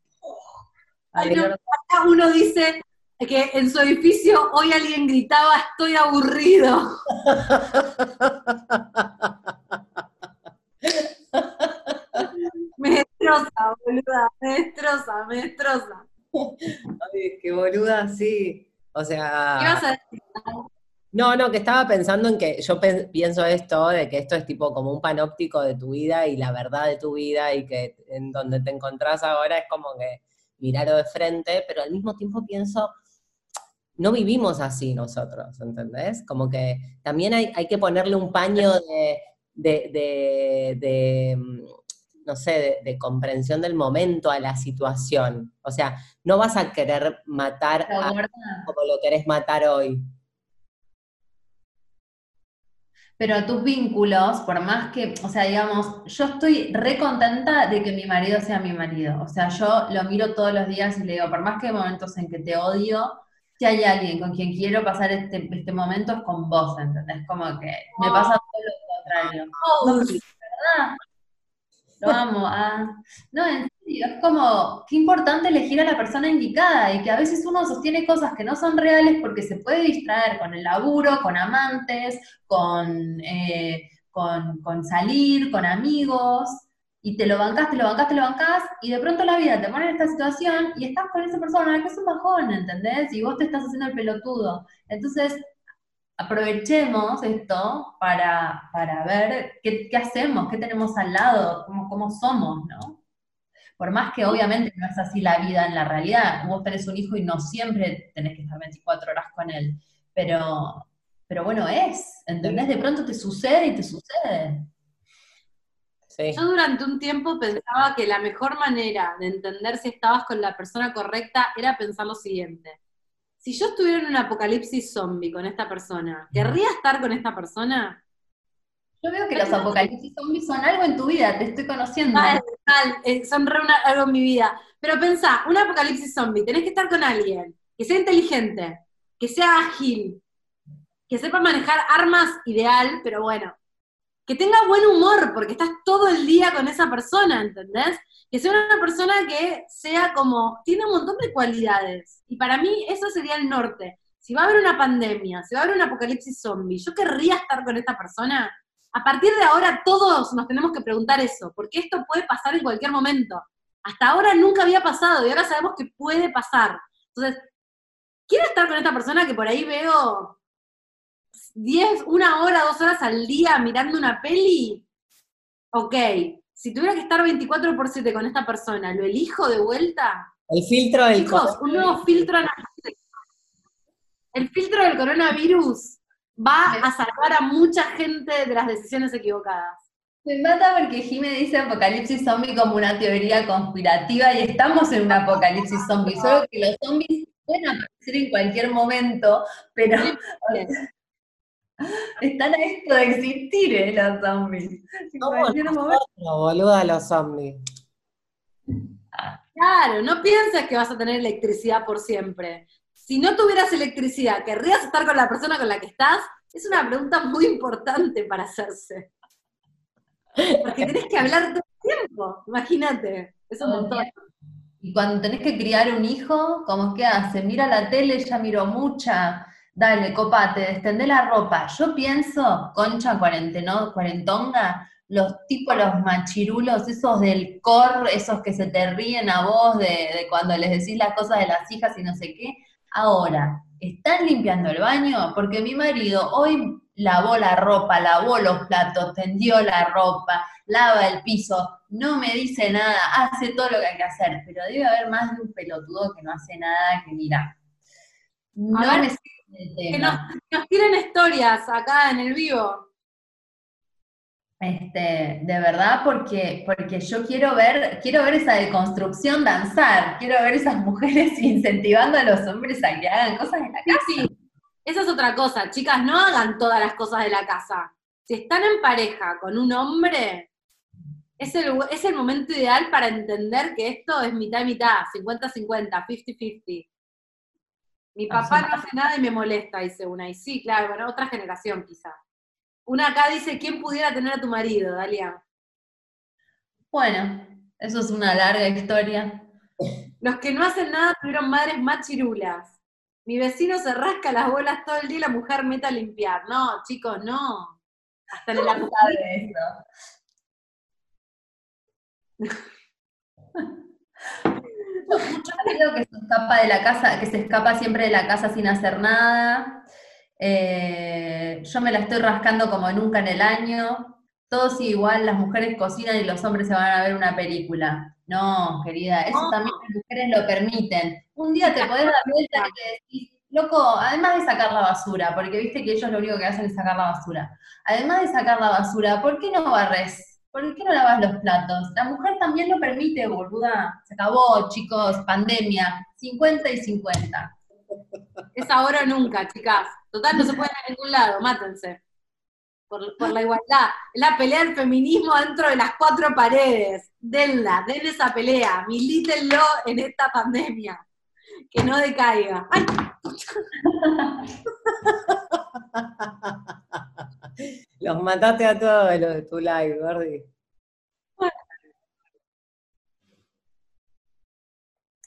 Acá uno dice que en su edificio hoy alguien gritaba, estoy aburrido. me destroza, boluda, me destroza, me destroza. Ay, qué boluda, sí. O sea... ¿Qué vas a decir? No, no, que estaba pensando en que yo pienso esto, de que esto es tipo como un panóptico de tu vida y la verdad de tu vida y que en donde te encontrás ahora es como que mirarlo de frente, pero al mismo tiempo pienso, no vivimos así nosotros, ¿entendés? Como que también hay, hay que ponerle un paño de, de- de- de, mm, no sé, de, comprensión del momento a la situación. O sea, no vas a querer matar a como lo querés matar hoy. Pero tus vínculos, por más que, o sea, digamos, yo estoy re contenta de que mi marido sea mi marido. O sea, yo lo miro todos los días y le digo, por más que hay momentos en que te odio, si hay alguien con quien quiero pasar este, este momento es con vos, ¿entendés? Como que me pasa todo lo contrario. No, porque, ¿verdad? Lo amo. ah. No, en serio, es como, qué importante elegir a la persona indicada y que a veces uno sostiene cosas que no son reales porque se puede distraer con el laburo, con amantes, con, eh, con, con salir, con amigos, y te lo bancás, te lo bancás, te lo bancás, y de pronto la vida te pone en esta situación y estás con esa persona, que es un bajón, ¿entendés? Y vos te estás haciendo el pelotudo. Entonces, aprovechemos esto para, para ver qué, qué hacemos, qué tenemos al lado, cómo, cómo somos, ¿no? Por más que obviamente no es así la vida en la realidad, vos tenés un hijo y no siempre tenés que estar 24 horas con él, pero, pero bueno, es, ¿entendés? De pronto te sucede y te sucede. Sí. Yo durante un tiempo pensaba que la mejor manera de entender si estabas con la persona correcta era pensar lo siguiente. Si yo estuviera en un apocalipsis zombie con esta persona, ¿querría estar con esta persona? Yo veo que los apocalipsis zombies son algo en tu vida, te estoy conociendo. Mal, mal, eh, son re una- algo en mi vida. Pero pensá, un apocalipsis zombie, tenés que estar con alguien que sea inteligente, que sea ágil, que sepa manejar armas ideal, pero bueno, que tenga buen humor, porque estás todo el día con esa persona, ¿entendés? Que sea una persona que sea como, tiene un montón de cualidades. Y para mí eso sería el norte. Si va a haber una pandemia, si va a haber un apocalipsis zombie, ¿yo querría estar con esta persona? A partir de ahora todos nos tenemos que preguntar eso, porque esto puede pasar en cualquier momento. Hasta ahora nunca había pasado y ahora sabemos que puede pasar. Entonces, quiero estar con esta persona que por ahí veo 10, una hora, dos horas al día mirando una peli. Ok, si tuviera que estar 24 por 7 con esta persona, ¿lo elijo de vuelta? El filtro del Chicos, un nuevo filtro. El filtro del coronavirus va a salvar a mucha gente de las decisiones equivocadas. Me mata porque Jime dice apocalipsis zombie como una teoría conspirativa y estamos en un apocalipsis zombie, solo que los zombies pueden aparecer en cualquier momento, pero están a esto de existir, ¿eh? Los zombies. Nosotros, boluda, los zombies. Claro, no pienses que vas a tener electricidad por siempre. Si no tuvieras electricidad, ¿querrías estar con la persona con la que estás? Es una pregunta muy importante para hacerse. Porque tenés que hablar todo el tiempo, imagínate. Es un montón. Y cuando tenés que criar un hijo, ¿cómo que hace? Mira la tele, ya miró mucha. Dale, copate, destendé la ropa. Yo pienso, concha cuarenteno, cuarentonga, los tipos, los machirulos, esos del cor, esos que se te ríen a vos de, de cuando les decís las cosas de las hijas y no sé qué. Ahora, ¿están limpiando el baño? Porque mi marido hoy lavó la ropa, lavó los platos, tendió la ropa, lava el piso, no me dice nada, hace todo lo que hay que hacer, pero debe haber más de un pelotudo que no hace nada, que mira. No me Que nos, nos tiren historias acá en el vivo. Este, de verdad, porque, porque yo quiero ver, quiero ver esa deconstrucción danzar, quiero ver esas mujeres incentivando a los hombres a que hagan cosas en la casa. sí. Esa es otra cosa, chicas, no hagan todas las cosas de la casa. Si están en pareja con un hombre, es el, es el momento ideal para entender que esto es mitad y mitad, 50-50, 50-50. Mi papá no hace nada y me molesta, dice una. Y sí, claro, bueno, otra generación quizá. Una acá dice, ¿quién pudiera tener a tu marido, Dalia? Bueno, eso es una larga historia. Los que no hacen nada tuvieron madres más chirulas. Mi vecino se rasca las bolas todo el día y la mujer mete a limpiar. No, chicos, no. Hasta en el ¿Cómo sabe eso? Mucho marido que se escapa de la casa, que se escapa siempre de la casa sin hacer nada. Eh, yo me la estoy rascando como nunca en el año. Todos igual, las mujeres cocinan y los hombres se van a ver una película. No, querida, eso No. también las mujeres lo permiten. Un día te podés dar vuelta y te decís, loco, además de sacar la basura, porque viste que ellos lo único que hacen es sacar la basura. Además de sacar la basura, ¿por qué no barres? ¿Por qué no lavas los platos? La mujer también lo permite, boluda. Se acabó, chicos, pandemia. 50 y 50. Es ahora o nunca, chicas. Total, no se pueden a ningún lado, mátense. Por, por la igualdad. Es la pelea del feminismo dentro de las cuatro paredes. Denla, den esa pelea. Milítenlo en esta pandemia. Que no decaiga. ¡Ay! Los mataste a todos los de tu live, Gordi.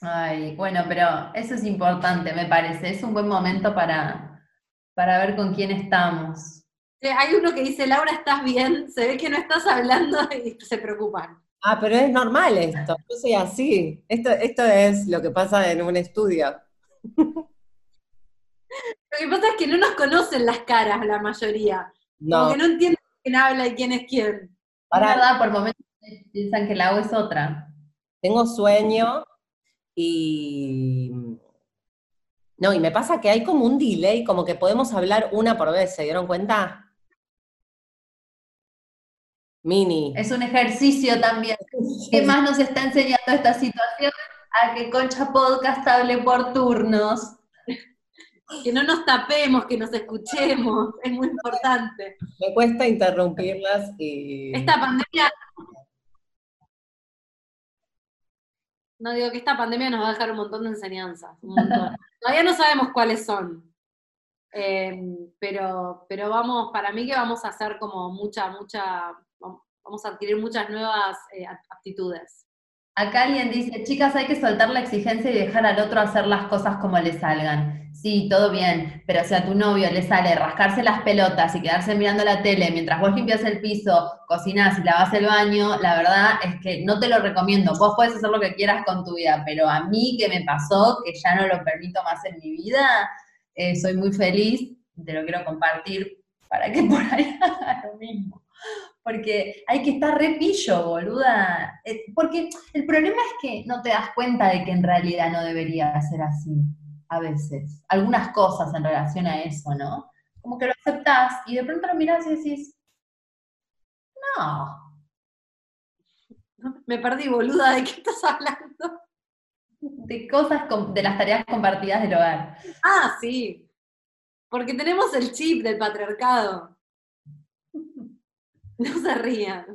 Ay, bueno, pero eso es importante, me parece. Es un buen momento para, para ver con quién estamos. Sí, Hay uno que dice, Laura, ¿estás bien? Se ve que no estás hablando y se preocupan. Ah, pero es normal esto, yo soy así. Esto, esto es lo que pasa en un estudio. Lo que pasa es que no nos conocen las caras la mayoría. Como No, que no entienden quién habla y quién es quién. Es Pará. verdad, por momentos piensan que la agua es otra. tengo sueño y... No, y me pasa que hay como un delay, como que podemos hablar una por vez, ¿se dieron cuenta? Mini. Es un ejercicio también. ¿Qué más nos está enseñando esta situación? A que Concha Podcast hable por turnos. Que no nos tapemos, que nos escuchemos. Es muy importante. Me cuesta interrumpirlas y... Esta pandemia. No digo que esta pandemia nos va a dejar un montón de enseñanzas. un montón. Todavía no sabemos cuáles son. Eh, pero, pero vamos, para mí que vamos a hacer como mucha, mucha, vamos a adquirir muchas nuevas eh, aptitudes. Acá alguien dice, chicas, hay que soltar la exigencia y dejar al otro hacer las cosas como le salgan. Sí, todo bien, pero si a tu novio le sale rascarse las pelotas y quedarse mirando la tele mientras vos limpias el piso, cocinás y lavas el baño, la verdad es que no te lo recomiendo. Vos podés hacer lo que quieras con tu vida, pero a mí que me pasó, que ya no lo permito más en mi vida, eh, soy muy feliz te lo quiero compartir para que por ahí haga lo mismo. Porque hay que estar re pillo, boluda. Eh, Porque el problema es que no te das cuenta de que en realidad no debería ser así, a veces. Algunas cosas en relación a eso, ¿no? Como que lo aceptás y de pronto lo mirás y decís, no, Me perdí, boluda, ¿de qué estás hablando? de cosas, de las tareas compartidas del hogar. Ah, sí. Porque tenemos el chip del patriarcado. No se rían.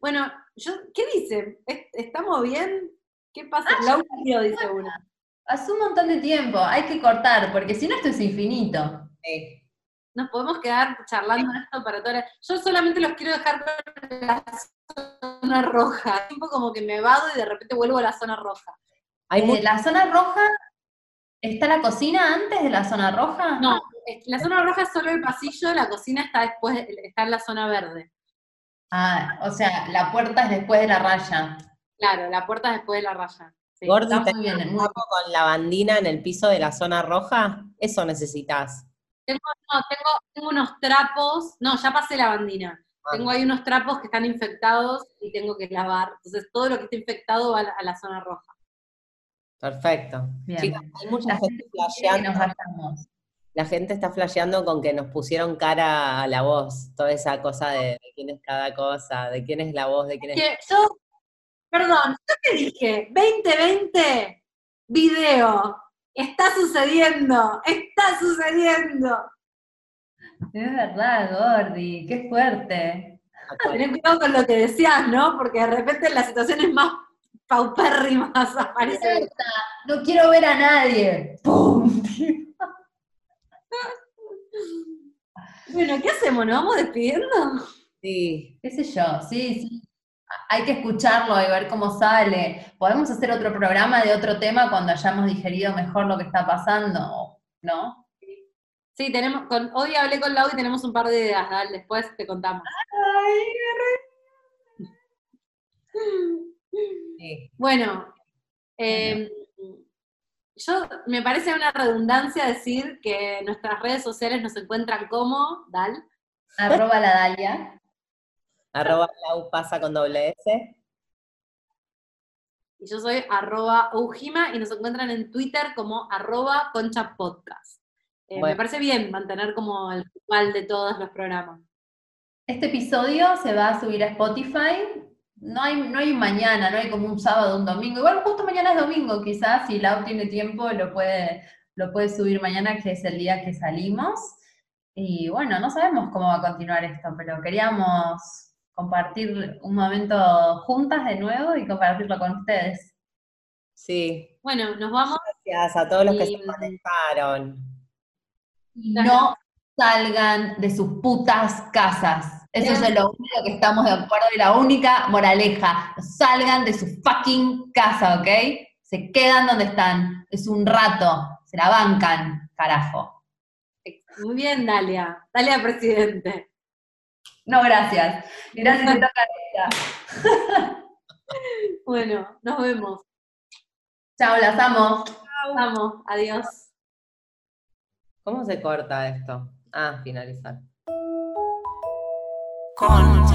Bueno, yo, ¿qué dice? ¿Est- ¿Estamos bien? ¿Qué pasa? Laura Río, dice uno. Hace un montón de tiempo, hay que cortar, porque si no esto es infinito. Sí. Nos podemos quedar charlando de esto para toda la... Yo solamente los quiero dejar con la zona roja. Tiempo como que me vado y de repente vuelvo a la zona roja. Hay Eh, ¿La zona roja? ¿Está la cocina antes de la zona roja? No, es- la zona roja es solo el pasillo, la cocina está después, está en la zona verde. Ah, o sea, la puerta es después de la raya. Claro, la puerta es después de la raya. Sí, Gordi, está muy ¿tenés bien, un trapo con lavandina en el piso de la zona roja? Eso necesitas. No, tengo, tengo unos trapos, no, ya pasé la bandina. Ah. Tengo ahí unos trapos que están infectados y tengo que lavar. Entonces todo lo que está infectado va a la, a la zona roja. Perfecto. Bien. Chicas, hay mucha gente que nos flasheando. La gente está flasheando con que nos pusieron cara a la voz. Toda esa cosa de, de quién es cada cosa, de quién es la voz, de quién es. Yo, perdón, yo te dije, 2020, video, está sucediendo, está sucediendo. Es verdad, Gordi, qué fuerte. Tenés cuidado con lo que decías, ¿no? Porque de repente las situaciones más paupérrimas aparecen. No quiero ver a nadie. ¡Pum! Bueno, ¿qué hacemos? ¿Nos vamos despidiendo? Sí. ¿Qué sé yo? Sí, sí. Hay que escucharlo y ver cómo sale. Podemos hacer otro programa de otro tema cuando hayamos digerido mejor lo que está pasando, ¿no? Sí, tenemos, con, hoy hablé con Lau y tenemos un par de ideas, Dal, después te contamos. sí. Bueno, eh, yo me parece una redundancia decir que nuestras redes sociales nos encuentran como, Dal, Arroba la Dalia. Arroba Lau pasa con doble S. y yo soy arroba Ujima y nos encuentran en Twitter como arroba concha podcast. Eh, Me parece bien mantener como el ritual de todos los programas. Este episodio se va a subir a Spotify. No hay, no hay mañana, no hay como un sábado, un domingo. Igual justo mañana es domingo, quizás, si Lau tiene tiempo, lo puede, lo puede subir mañana, que es el día que salimos. Y bueno, no sabemos cómo va a continuar esto, pero queríamos compartir un momento juntas de nuevo y compartirlo con ustedes. Sí. Bueno, nos vamos. Gracias a todos los que se conectaron. No salgan de sus putas casas. Eso es lo único que estamos de acuerdo y la única moraleja. Salgan de su fucking casa, ¿ok? Se quedan donde están. Es un rato. Se la bancan, carajo. Muy bien, Dalia. Dalia, presidente. No, gracias. Gracias, te toca esta. Bueno, nos vemos. Chao, las amo. Vamos, adiós. ¿Cómo se corta esto? Ah, finalizar. Con